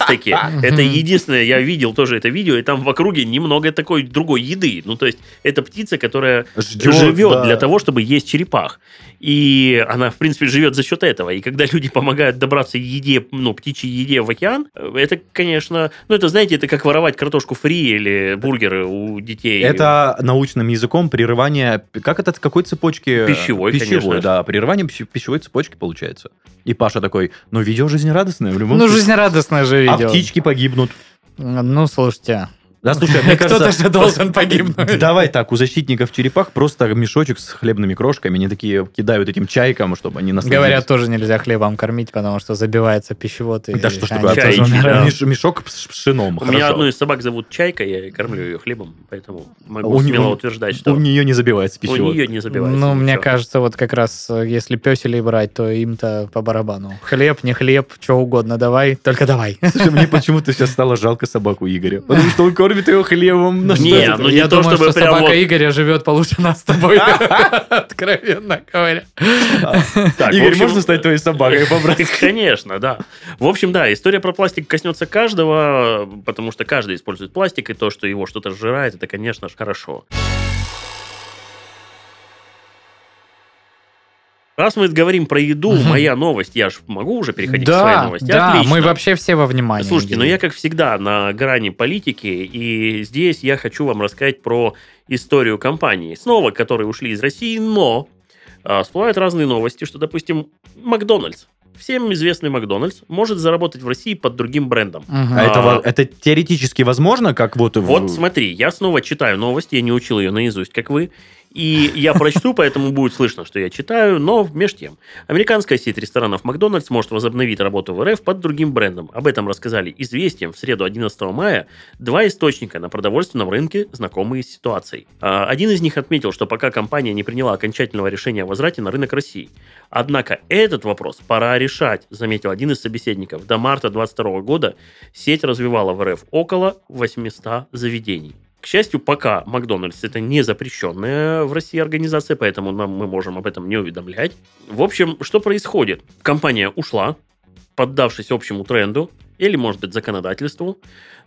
наконец-таки, <laughs> это единственное, я видел тоже это видео, и там в округе немного такой другой еды. Ну, то есть, это птица, которая живет для того, чтобы есть черепах. И она, в принципе, живет за счет этого. И когда люди помогают добраться еде, ну, птичьей еде в океан, э, это, конечно, ну, это, знаете, это как воровать картошку фри или бургеры у детей. Это научным языком прерывание... Как это? Какой цепочки? Пищевой, Пищевой, конечно да. Прерывание пищ- пищевой цепочки получается. И Паша такой, ну, видео жизнерадостное в любом Ну, случае. жизнерадостное же А видео. птички погибнут. Ну, слушайте. Да, слушай, мне <laughs> Кто-то кажется... же <laughs> должен погибнуть. Давай так, у защитников черепах просто мешочек с хлебными крошками, они такие кидают этим чайкам, чтобы они насладились. Говорят, тоже нельзя хлебом кормить, потому что забивается пищевод. и Да что ж такое, мешок с пшеном, У меня одну из собак зовут Чайка, я кормлю ее хлебом, поэтому могу У смело утверждать, что У нее не забивается у пищевод. нее не забивается. Ну, мне кажется, вот как раз, э, если песелей брать, то им-то по барабану. Хлеб, не хлеб, что угодно, давай, только давай. Слушай, мне почему-то сейчас стало жалко собаку Игоря. Потому что он <laughs> кормит ее хлебом. Ну, Не, ну не Я то, думаю, чтобы что прям собака вот- Игоря живет получше нас с тобой, <laughs> откровенно говоря. Так, Игорь, общем- можно стать твоей собакой побрать? <laughs> Конечно, да. В общем, да, история про пластик коснется каждого, потому что каждый использует пластик, и то, что его что-то сжирает, это, конечно же, хорошо. Раз мы говорим про еду, моя новость, я же могу уже переходить к своей Да, новости. да, Отлично. мы вообще все во внимании. Слушайте, ну Игорь. я, как всегда, на грани политики, и здесь я хочу вам рассказать про историю компании, снова которые ушли из России, но а, всплывают разные новости, что, допустим, Макдональдс, всем известный Макдональдс, может заработать в России под другим брендом. Мгм. А это, А. это теоретически возможно, как вот... Вот смотри, я снова читаю новость, я не учил ее наизусть, как вы, и я прочту, поэтому будет слышно, что я читаю, но меж тем. Американская сеть ресторанов Макдональдс может возобновить работу в РФ под другим брендом. Об этом рассказали «Известиям» в среду 11 мая два источника на продовольственном рынке, знакомые с ситуацией. А, Один из них отметил, что пока компания не приняла окончательного решения о возврате на рынок России. Однако этот вопрос пора решать, заметил один из собеседников. До марта 2022 года сеть развивала в РФ около 800 заведений. К счастью, пока Макдональдс это не запрещенная в России организация, поэтому нам, мы можем об этом не уведомлять. В общем, что происходит? Компания ушла, поддавшись общему тренду, или, может быть, законодательству,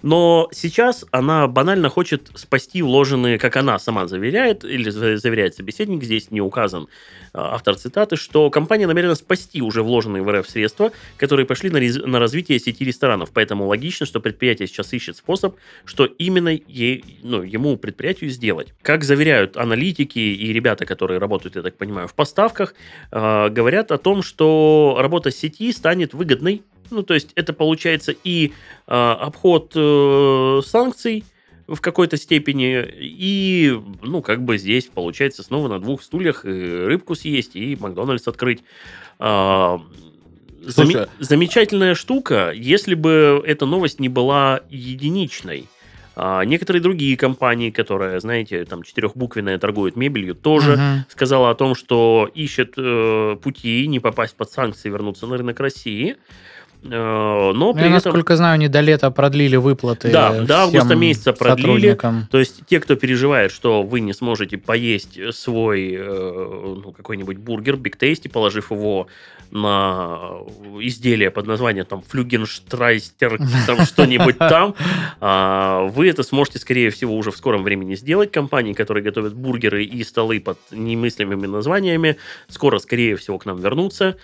но сейчас она банально хочет спасти вложенные, как она сама заверяет, или за- заверяет собеседник, здесь не указан а, автор цитаты, что компания намерена спасти уже вложенные в РФ средства, которые пошли на, рез- на развитие сети ресторанов. Поэтому логично, что предприятие сейчас ищет способ, что именно ей, ну, ему, предприятию, сделать. Как заверяют аналитики и ребята, которые работают, я так понимаю, в поставках, э, говорят о том, что работа сети станет выгодной. Ну, то есть это получается и э, обход э, санкций, в какой-то степени. И, ну, как бы здесь получается снова на двух стульях и рыбку съесть, и Макдональдс открыть. А, заме- Слушай. замечательная штука, если бы эта новость не была единичной. А, некоторые другие компании, которые, знаете, там четырехбуквенная торгуют мебелью, тоже Мгм. сказала о том, что ищет э, пути не попасть под санкции, вернуться на рынок России. Э, Но Ну, при Я, этом... насколько знаю, они до лета продлили выплаты Да, до августа месяца продлили. То есть те, кто переживает, что вы не сможете поесть свой э, ну, какой-нибудь бургер, Big Tasty, положив его на изделие под названием там флюгенштрайстер, там <laughs> что-нибудь там, а, вы это сможете, скорее всего, уже в скором времени сделать. Компании, которые готовят бургеры и столы под немыслимыми названиями, скоро, скорее всего, к нам вернутся.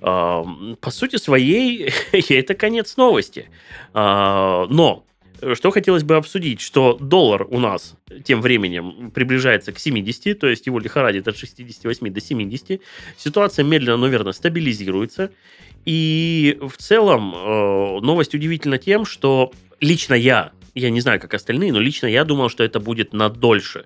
По сути своей, <laughs> это конец новости. А, Но что хотелось бы обсудить, что доллар у нас тем временем приближается к 70, то есть его лихорадит от 68 до 70. Ситуация медленно, но верно стабилизируется. И в целом э, новость удивительна тем, что лично я, я не знаю, как остальные, но лично я думал, что это будет на дольше.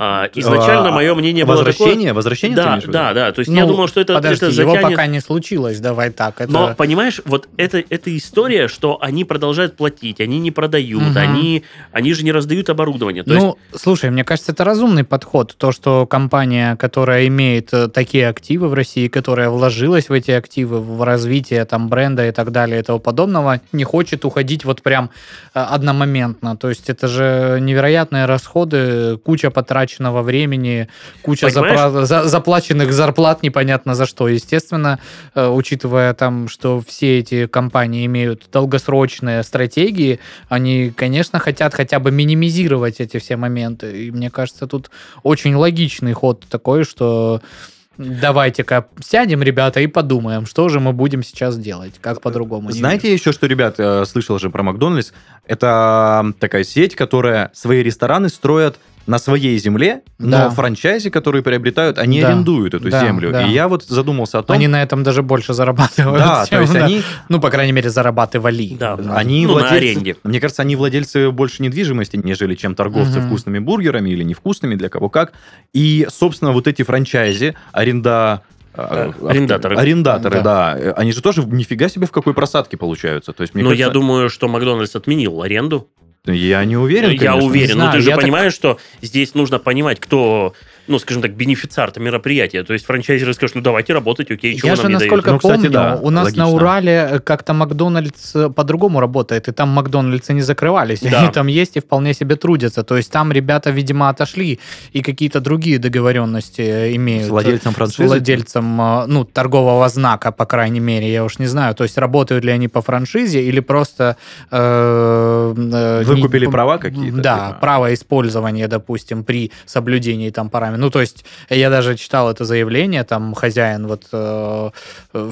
А, изначально А, мое мнение было такое... Возвращение? Возвращение ты Да, да, да. То есть я Ну, думал, что это, Подожди, это его затянет... пока не случилось, давай так. Это... Но, понимаешь, вот это, это история, что они продолжают платить, они не продают, Мгм. они, они же не раздают оборудование. То ну, слушай, мне кажется, это разумный подход. То, что компания, которая имеет э, такие активы в России, которая вложилась в эти активы, в развитие там бренда и так далее и тому подобного, не хочет уходить вот прям э, одномоментно. То есть это же невероятные расходы, куча потраченного времени, куча запра- за- заплаченных зарплат непонятно за что. Естественно, э, учитывая там, что все эти компании имеют долгосрочные стратегии, они, конечно, хотят хотя бы минимизировать эти все моменты. И мне кажется, тут очень логичный ход такой, что давайте-ка сядем, ребята, и подумаем, что же мы будем сейчас делать, как по-другому. Не Знаете еще, что, ребят, э, слышал же про Макдональдс? Это такая сеть, которая свои рестораны строят на своей земле, Да. но франчайзи, которые приобретают, они Да. арендуют эту Да, землю. да. И я вот задумался о том... Они на этом даже больше зарабатывают. Да, то чем есть на- они, Ну, по крайней мере, зарабатывали. Да. они Ну, на владельцы... аренде. Мне кажется, они владельцы больше недвижимости, нежели чем торговцы Мгм. вкусными бургерами или невкусными, для кого как. И, собственно, вот эти франчайзи, аренда... Э, арендаторы. Арендаторы, Да. да. Они же тоже нифига себе в какой просадке получаются. То есть, мне Но я кажется, думаю, что Макдональдс отменил аренду. Я не уверен, я конечно. уверен. Не Но знаю, ты же я так- понимаешь, что здесь нужно понимать, кто, ну, скажем так, бенефициар мероприятия. То есть франчайзеры скажут, ну, давайте работать, окей, чего Я нам же, не дают? насколько Ну, кстати, помню, да, у нас логично. на Урале как-то Макдональдс э, по-другому работает, и там Макдональдсы не закрывались, Да. они там есть и вполне себе трудятся. То есть там ребята, видимо, отошли и какие-то другие договоренности э, имеют. С владельцем с франшизы? владельцем, э, ну, торгового знака, по крайней мере, я уж не знаю. То есть работают ли они по франшизе или просто... э, э, Выкупили не- права какие-то, Да, типа? право использования, допустим, при соблюдении там параметров. Ну, то есть я даже читал это заявление, там хозяин вот э,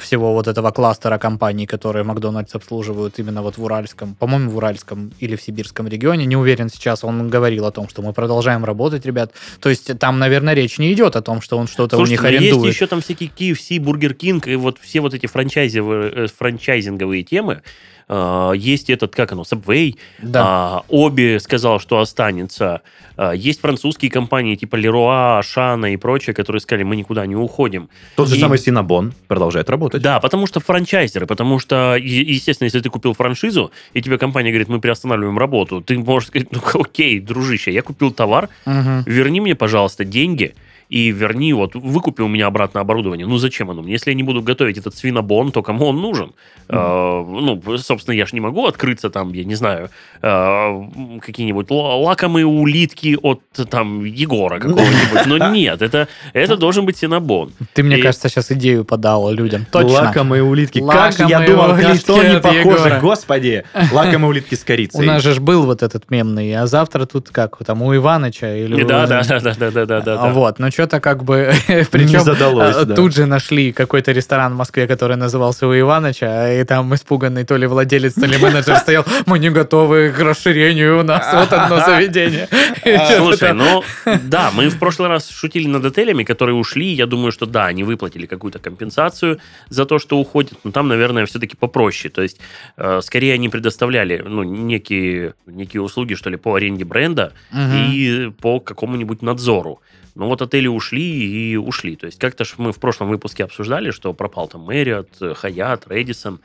всего вот этого кластера компаний, которые Макдональдс обслуживают именно вот в Уральском, по-моему, в Уральском или в Сибирском регионе, не уверен сейчас, он говорил о том, что мы продолжаем работать, ребят. То есть там, наверное, речь не идет о том, что он что-то у Слушайте, них но арендует. есть еще там всякие KFC, Burger King и вот все вот эти э, франчайзинговые темы. А, Есть этот, как оно, Subway. Да. А, OBI сказал, что останется. А, Есть французские компании типа Leroy, Ашана и прочее, которые сказали, мы никуда не уходим. Тот же И- самый Cinnabon продолжает работать. Да, потому что франчайзеры, потому что, естественно, если ты купил франшизу, и тебе компания говорит, мы приостанавливаем работу, ты можешь сказать, ну <laughs> окей, дружище, я купил товар, Мгм. верни мне, пожалуйста, деньги, и верни, вот, выкупи у меня обратно оборудование. Ну, зачем оно мне? Если я не буду готовить этот свинобон, то кому он нужен? Э, ну, собственно, я же не могу открыться там, я не знаю, э, какие-нибудь ла- лакомые улитки от там Егора какого-нибудь. Но <laughs> нет, это, это должен быть синабон. Ты, мне И- кажется, сейчас идею подал людям. Точно. Лакомые улитки. как же я Лакомые думал, на что они от похожи, Егора. господи. Лакомые улитки с У корицей. нас же ж был вот этот мемный, а завтра тут как, там у Иваныча или... у- Да, да, да, да, да, да, да. А Вот, но что-то как бы... <laughs> Причем задалось, а, да. тут же нашли какой-то ресторан в Москве, который назывался у Иваныча, и там испуганный то ли владелец, то ли менеджер стоял, мы не готовы к расширению, у нас вот одно заведение. <laughs> Чё-то Слушай, ну да, мы в прошлый раз шутили над отелями, которые ушли. Я думаю, что да, они выплатили какую-то компенсацию за то, что уходят, но там, наверное, все-таки попроще. То есть, э, скорее они предоставляли ну, некие, некие услуги, что ли, по аренде бренда и по какому-нибудь надзору. Но вот отели ушли и ушли. То есть как-то ж мы в прошлом выпуске обсуждали, что пропал там Marriott, Хаят, Редисон.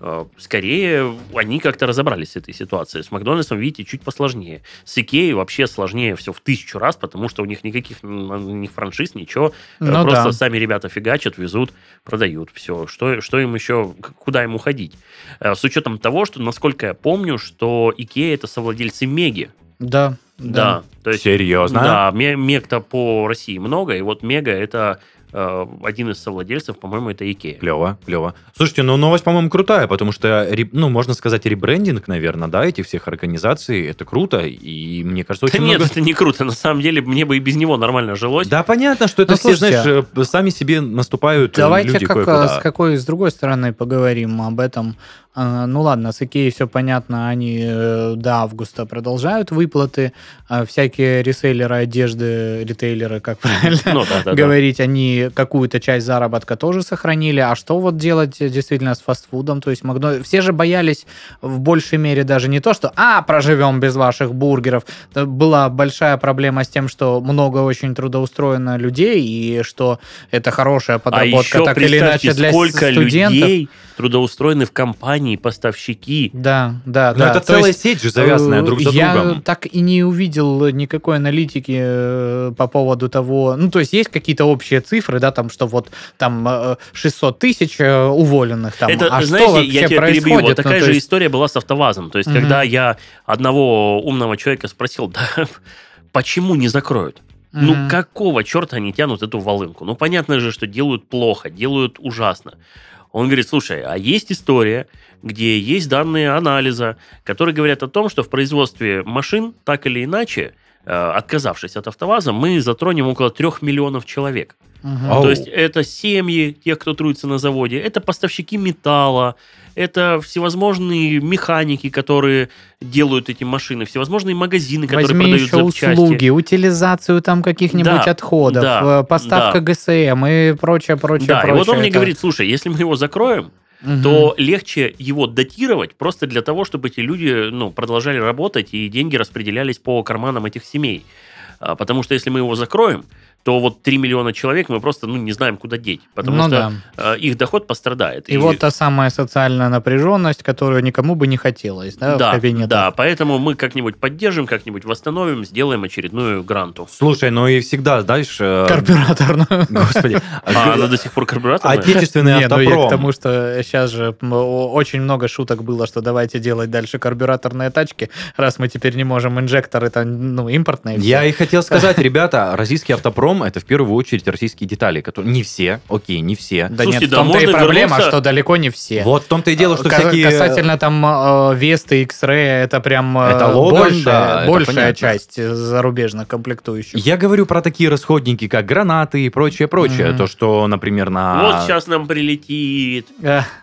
Э, Скорее, они как-то разобрались с этой ситуацией. С Макдональдсом, видите, чуть посложнее. С Икеей вообще сложнее все в тысячу раз, потому что у них никаких ни франшиз, ничего. Э, Ну Просто да. сами ребята фигачат, везут, продают. Все. Что, что им еще, куда им уходить? Э, С учетом того, что, насколько я помню, что Икея это совладельцы Меги. Да, Да. То есть Серьезно? да, ме- Мег-то по России много, и вот Мега это э, один из совладельцев, по-моему, это Икея. Клево, клево. Слушайте, ну новость, по-моему, крутая, потому что, ну, можно сказать, ребрендинг, наверное, да, этих всех организаций, это круто, и мне кажется, Да очень нет, много... это не круто. На самом деле, мне бы и без него нормально жилось. Да, понятно, что это Ну, все, слушайте, знаешь, э, сами себе наступают э, Давайте люди как, с какой с другой стороны поговорим об этом. А, Ну ладно, с Икеей все понятно, они э, до августа продолжают выплаты. А Всякие ресейлеры одежды, ритейлеры, как правильно Ну, да, да, да. говорить, они какую-то часть заработка тоже сохранили. А что вот делать э, действительно с фастфудом? То есть Макдо- все же боялись в большей мере даже не то, что «а, проживем без ваших бургеров». Это Была большая проблема с тем, что много очень трудоустроено людей, и что это хорошая А подработка еще так или иначе для сколько студентов. людей трудоустроены в компании, поставщики. Да, да, Ну, да. это То целая есть, сеть же, завязанная э, друг за я другом. так и не увидел никакой аналитики э, по поводу того, ну, то есть есть какие-то общие цифры, да, там, что вот там э, 600 тысяч э, уволенных, там, это, а знаете, что вообще я тебя перебью. происходит? Вот Ну, такая то же есть- история была с автовазом. То есть, Мгм. когда я одного умного человека спросил, да, <laughs> почему не закроют? Ну, Мгм. какого черта они тянут эту волынку? Ну, понятно же, что делают плохо, делают ужасно. Он говорит, слушай, а есть история, где есть данные анализа, которые говорят о том, что в производстве машин, так или иначе, отказавшись от автоваза, мы затронем около трех миллионов человек. Ау. То есть это семьи тех, кто трудится на заводе, это поставщики металла, это всевозможные механики, которые делают эти машины, всевозможные магазины, которые Возьми продают еще запчасти. услуги, утилизацию там каких-нибудь Да, отходов, да, э, поставка да. ГСМ и прочее, прочее, Да, и прочее. вот он мне Это- говорит, слушай, если мы его закроем, Мгм. то легче его датировать просто для того, чтобы эти люди ну, продолжали работать и деньги распределялись по карманам этих семей. А, Потому что если мы его закроем, то вот 3 миллиона человек мы просто ну, не знаем, куда деть. Потому Ну что да. а, их доход пострадает. И, вот та самая социальная напряженность, которую никому бы не хотелось, да, да, в кабинетах. да, поэтому мы как-нибудь поддержим, как-нибудь восстановим, сделаем очередную гранту. Слушай, ну и всегда, дальше... Карбюраторную. Господи. <laughs> А она до сих пор карбюраторная? Отечественный ну автопром. тому, что сейчас же очень много шуток было, что давайте делать дальше карбюраторные тачки, раз мы теперь не можем инжекторы, это ну, импортные. Я и хотел сказать, <laughs> ребята, российский автопром это в первую очередь российские детали, которые не все, окей, не все. Да Слушайте, нет, да в том-то и можно проблема, вернуться- что далеко не все. Вот в том-то и дело, что Ка- всякие... Касательно там э, Весты, X-Ray, это прям э, Это лого, большая, да, это большая понятно. часть зарубежных комплектующих. Я говорю про такие расходники, как гранаты и прочее, прочее. Мгм. То, что, например, на... Вот сейчас нам прилетит.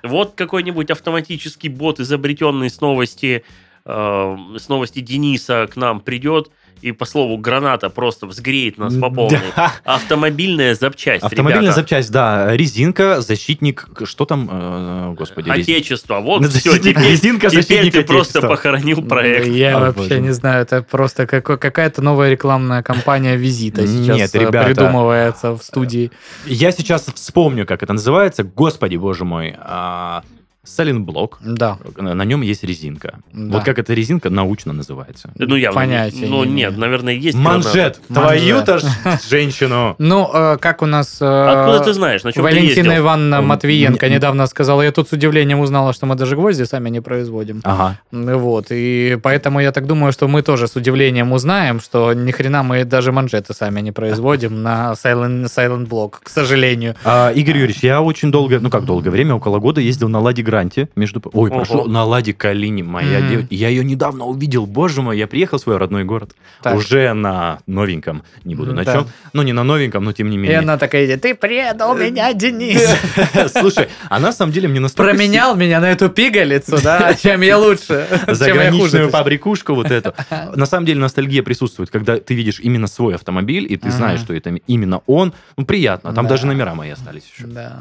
Вот какой-нибудь автоматический бот, изобретенный с новости, э, с новости Дениса к нам придет и, по слову, граната просто взгреет нас по полной. Да. Автомобильная запчасть, Автомобильная ребята. запчасть, да. Резинка, защитник... Что там? э, Господи, рез- Отечество. Вот Ну, все, защитник- теперь, резинка, теперь защитник ты просто Отечества. похоронил проект. Я О, вообще боже не знаю, это просто какой- какая-то новая рекламная кампания визита сейчас Нет, э, ребята. придумывается в студии. Я сейчас вспомню, как это называется. Господи, боже мой. А, Сайлентблок. Да. На на нем есть резинка. Да. Вот как эта резинка научно называется. Ну, не- Понятия Ну, не нет, имею. наверное, есть Манжет. Твою-то ж женщину. Ну, э, как у нас... э, Откуда ты знаешь, на чем Валентина? Ивановна Матвиенко недавно сказала, я тут с удивлением узнала, что мы даже гвозди сами не производим. Ага. Ну Вот, и поэтому я так думаю, что мы тоже с удивлением узнаем, что ни хрена мы даже манжеты сами не производим на сайлент, сайлентблок, к сожалению. А, Игорь Юрьевич, я очень долго, ну как долгое время, около года ездил на Ладе Гранте. Между... Ой, Ого. прошу, на Ладе Калине, моя Мгм. девочка. Я ее недавно увидел, боже мой, я приехал в свой родной город. Так. Уже на новеньком, не буду на Да. чем. Ну, не на новеньком, но тем не И менее. она такая идет, ты предал меня, Денис. <laughs> Слушай, а на самом деле мне настолько... Променял меня на эту пигалицу, да? Чем я лучше? Заграничную фабрикушку вот эту. На самом деле ностальгия присутствует, когда ты видишь именно свой автомобиль, и ты знаешь, что это именно он. Ну, приятно. Там Да. даже номера мои остались еще. Да.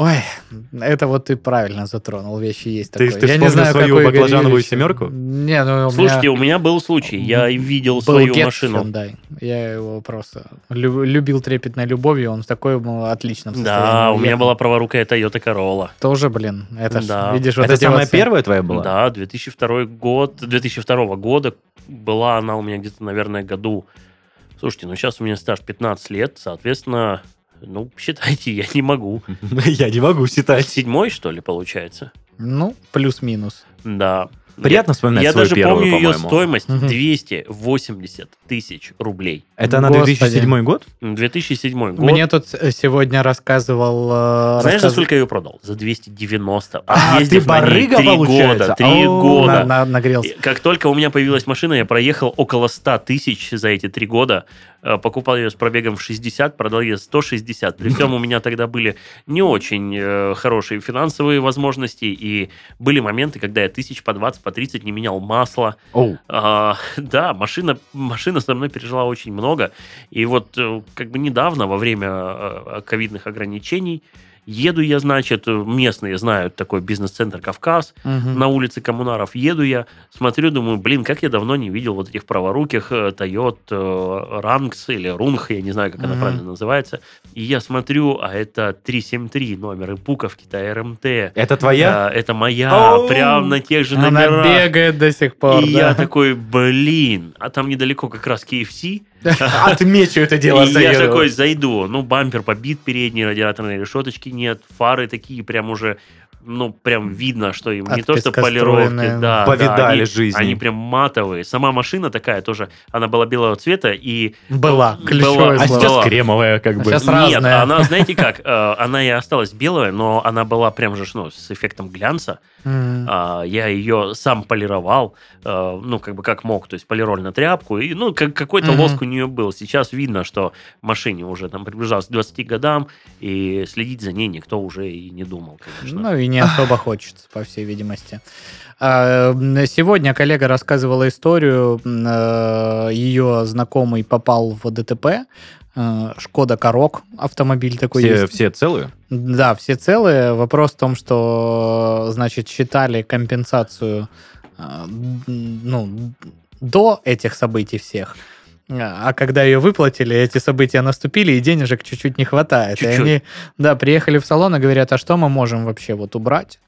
Ой, это вот ты правильно затронул, вещи есть Ты- такое. ты Я не знаю, свою баклажановую Юрьевич. семерку? Не, ну у Слушайте, меня у меня был случай. Я видел был свою Get машину. Hyundai. Я его просто лю- любил трепетной любовью, он в таком отличном состоянии. Да, у меня была праворукая Toyota Corolla. Тоже, блин, это ж, Да. видишь, вот Это эти самая вот первая твоя была? Да, 2002 год, 2002 года была она у меня где-то, наверное, году. Слушайте, ну сейчас у меня стаж 15 лет, соответственно, ну, <laughs> считайте, я не могу. <laughs> Я не могу считать. Седьмой, что ли, получается? Ну, плюс-минус. Да. Приятно вспоминать Я свою даже первую, помню ее стоимость Мгм. 280 тысяч рублей. Это на Господи. 2007 год? 2007 год. Мне тут э, сегодня рассказывал... э, Знаешь, за сколько я ее продал? За 290. А, Отъездив ты барыга, три года. Три года. на- на- нагрелся. Как только у меня появилась машина, я проехал около 100 тысяч за эти три года. Э, Покупал ее с пробегом в 60, продал ее 160. При всем у меня тогда были не очень э, хорошие финансовые возможности, и были моменты, когда я тысяч по 20, по 30 не менял масло. Оу. А, <laughs> да, машина, машина со мной пережила очень много. И вот э, как бы недавно, во время ковидных ограничений, еду я, значит, э, местные знают такой бизнес-центр «Кавказ», Мгм. на улице Коммунаров еду я, смотрю, думаю, блин, как я давно не видел вот этих праворуких э, Toyota Ранкс или Рунг, я не знаю, как она Мгм. правильно называется. И я смотрю, а это 373 номер и пуковки-то РМТ. Это твоя? А, это моя, Оу! прям на тех же Она номерах. бегает до сих пор, И да. я такой, блин, а там недалеко как раз KFC. <laughs> Отмечу это дело. и я такой зайду, ну, бампер побит передний, радиаторной решеточки нет, фары такие прям уже, ну, прям видно, что им не то, что полировки, да, Повидали да, они, жизни. Они прям матовые. Сама машина такая тоже, она была белого цвета, и Была, Была. А сейчас Была. кремовая, как бы. Сейчас нет, разная. она, знаете как, э, она и осталась белая, но она была прям же, ну, с эффектом глянца. А, я ее сам полировал, э, ну, как бы как мог, то есть полироль на тряпку, и, ну, как, какой-то Мгм. лоск у нее был. Сейчас видно, что машине уже там приближалось к 20 годам, и следить за ней никто уже и не думал, конечно. Ну и не особо хочется, по всей видимости. А, Сегодня коллега рассказывала историю. э, Ее знакомый попал в ДТП. э, Шкода Корок, автомобиль такой Все, есть. все целые? Да, все целые. Вопрос в том, что, значит, считали компенсацию э, ну, до этих событий всех. А когда ее выплатили, эти события наступили, и денежек чуть-чуть не хватает. Чуть-чуть. И они, да, приехали в салон и говорят, а что мы можем вообще вот убрать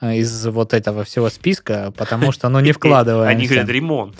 э, из вот этого всего списка, потому что, ну, не <laughs> вкладываемся. Они говорят, ремонт.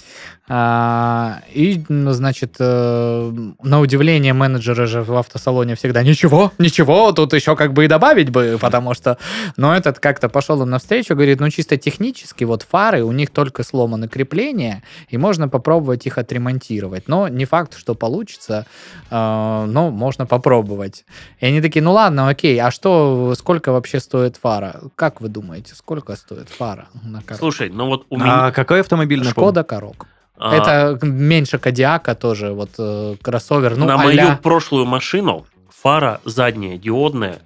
А, и, значит, э, на удивление менеджеры же в автосалоне всегда ничего, ничего, тут еще как бы и добавить бы, потому что, но этот как-то пошел им навстречу, говорит, ну чисто технически вот фары, у них только сломаны крепления, и можно попробовать их отремонтировать, но не факт, что получится, э, но можно попробовать. И они такие, ну ладно, окей, а что, сколько вообще стоит фара? Как вы думаете, сколько стоит фара на? Слушай, ну вот у меня... А какой автомобиль? Шкода Корок. А, Это меньше Кадиака тоже, вот э, кроссовер. Ну, на а-ля- мою прошлую машину фара задняя, диодная,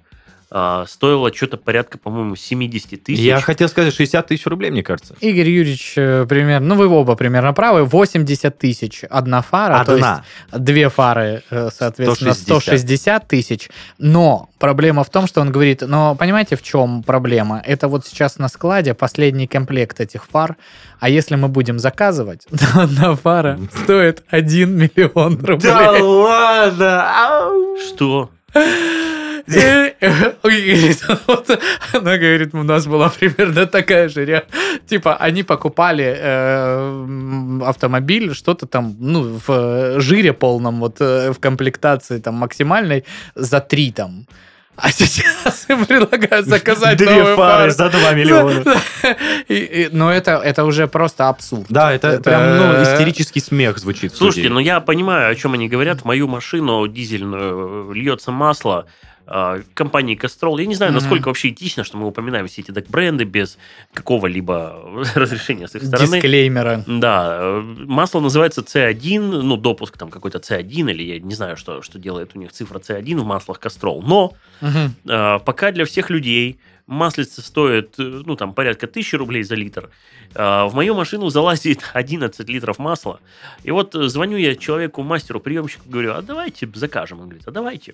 а, стоила что-то порядка, по-моему, 70 тысяч. Я хотел сказать 60 тысяч рублей, мне кажется. Игорь Юрьевич э, примерно, ну вы оба примерно правы, 80 тысяч одна фара, то есть Одна. две фары, э, соответственно, 160. 160 тысяч. Но проблема в том, что он говорит, но понимаете, в чем проблема? Это вот сейчас на складе последний комплект этих фар, а если мы будем заказывать, <laughs> то одна фара стоит 1 миллион рублей. ладно! Ау. Что? Вот Она говорит, у нас была примерно такая же Типа, они покупали э, автомобиль, что-то там, ну, в э, жире полном, вот э, в комплектации там максимальной, за три там. А сейчас им предлагают заказать Две новую фары фару. за 2 миллиона. И- и- Но это, это уже просто абсурд. Да, это, Это- прям ну, истерический смех звучит. Слушайте, ну я понимаю, о чем они говорят. В мою машину дизельную э, льется масло э, компании Castrol. Я не знаю, насколько вообще этично, что мы упоминаем все эти бренды без какого-либо <laughs> разрешения с их стороны. Дисклеймера. Да, э, масло называется C1, ну, допуск там какой-то C1, или я не знаю, что, что делает у них цифра C1 в маслах Castrol. Но Мгм. э, пока для всех людей маслица стоит, э, ну, там, порядка тысячи рублей за литр, э, в мою машину залазит <laughs> 11 литров масла. И вот звоню я человеку, мастеру, приемщику, говорю, а давайте закажем. Он говорит, а давайте.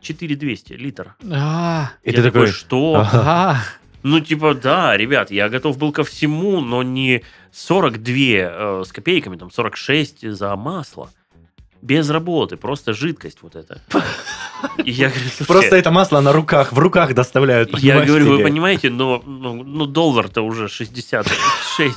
4200 литр. А, И ты такой, что? А. Ну, типа, да, ребят, я готов был ко всему, но не 42 э, с копейками, там 46 за масло. Без работы, просто жидкость вот эта. И я говорю, Просто это масло на руках, в руках доставляют. я говорю, вы понимаете, но ну, ну, доллар-то уже 66.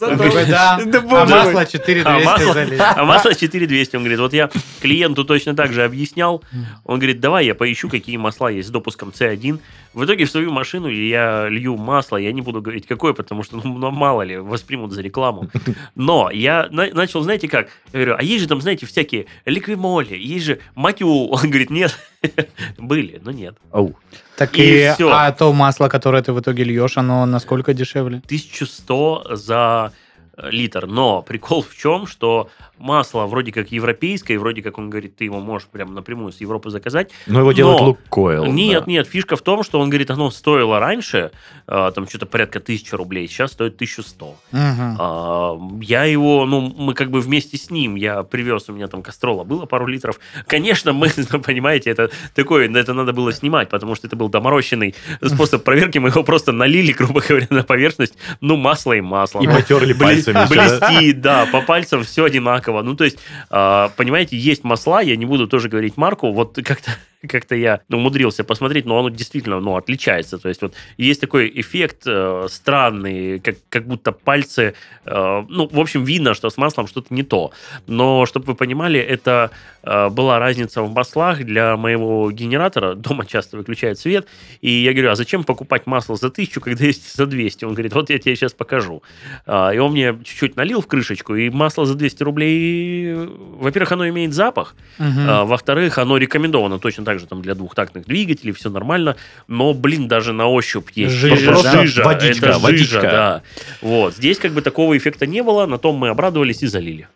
Такой, да, <laughs> Да а масло мой. 4200 А масло, залить. а масло 4200. Он говорит, вот я клиенту точно так же объяснял. Он говорит, давай я поищу, какие масла есть с допуском C1. В итоге в свою машину я лью масло, я не буду говорить какое, потому что, ну, ну, мало ли, воспримут за рекламу. Но я на- начал, знаете как? Я говорю, а есть же там, знаете, всякие ликвимоли, есть же матюл. Он говорит, нет. <laughs> Были, но нет. Ау. Так И и, всё. а то масло, которое ты в итоге льешь, оно насколько дешевле? 1100 за э, литр. Но прикол в чем, что масло вроде как европейское, и вроде как он говорит, ты его можешь прям напрямую с Европы заказать. Но его делает Лукойл. нет, да. нет, фишка в том, что он говорит, оно стоило раньше, э, там что-то порядка 1000 рублей, сейчас стоит 1100. Мгм. А, Я его, ну, мы как бы вместе с ним, я привез, у меня там кастрола было пару литров. Конечно, мы, <laughs> понимаете, это такое, это надо было снимать, потому что это был доморощенный способ проверки, мы его просто налили, <laughs> грубо говоря, на поверхность, ну, масло и масло. И потерли пальцами. Блестит, да, по пальцам все одинаково. Ну, то есть, а, понимаете, есть масла, я не буду тоже говорить марку, вот как-то как-то я умудрился посмотреть, но оно действительно ну, отличается. То есть вот есть такой эффект э, странный, как, как будто пальцы... э, ну, в общем, видно, что с маслом что-то не то. Но, чтобы вы понимали, это э, была разница в маслах для моего генератора. <laughs> Дома часто выключает свет. И я говорю, а зачем покупать масло за тысячу, когда есть за 200? Он говорит, вот я тебе сейчас покажу. А, И он мне чуть-чуть налил в крышечку, и масло за 200 рублей, во-первых, оно имеет запах, Мгм. а, во-вторых, оно рекомендовано точно так же там для двухтактных двигателей, все нормально, но, блин, даже на ощупь есть. Жижа, да? жижа, Водичка, это жижа, водичка. да. Вот, здесь как бы такого эффекта не было, на том мы обрадовались и залили.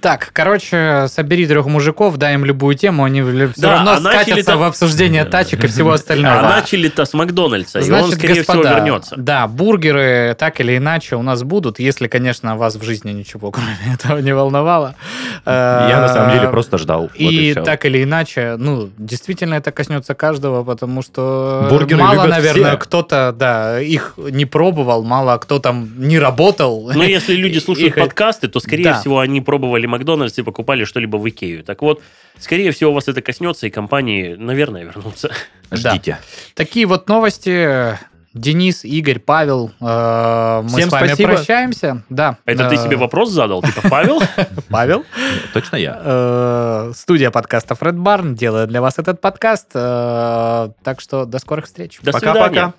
Так, короче, собери трех мужиков, дай им любую тему, они все Да, равно а начали скатятся в обсуждение тачек и всего остального. А начали-то с Макдональдса, и он, Значит, скорее господа, всего, вернется. Да, бургеры так или иначе у нас будут, если, конечно, вас в жизни ничего <laughs> кроме этого не волновало. Я на самом деле Э, просто ждал. Вот И всё. так или иначе, ну, действительно это коснется каждого, потому что Бургеры мало, наверное, кто-то, да, их не пробовал, мало кто там не работал. Но если люди слушают Их- подкасты, то, скорее Да. всего, они пробовали Макдональдс и покупали что-либо в Икею. Так вот, скорее всего, вас это коснется, и компании, наверное, вернутся. <laughs> Да. Ждите. Такие вот новости. Денис, Игорь, Павел, э, мы Всем с вами спасибо. прощаемся. Да. Это ты Э, себе вопрос задал? Типа, Павел? <laughs> Павел. Точно я. Э, Студия подкастов Red Barn делает для вас этот подкаст. Э, Так что до скорых встреч. До Пока-пока. свидания.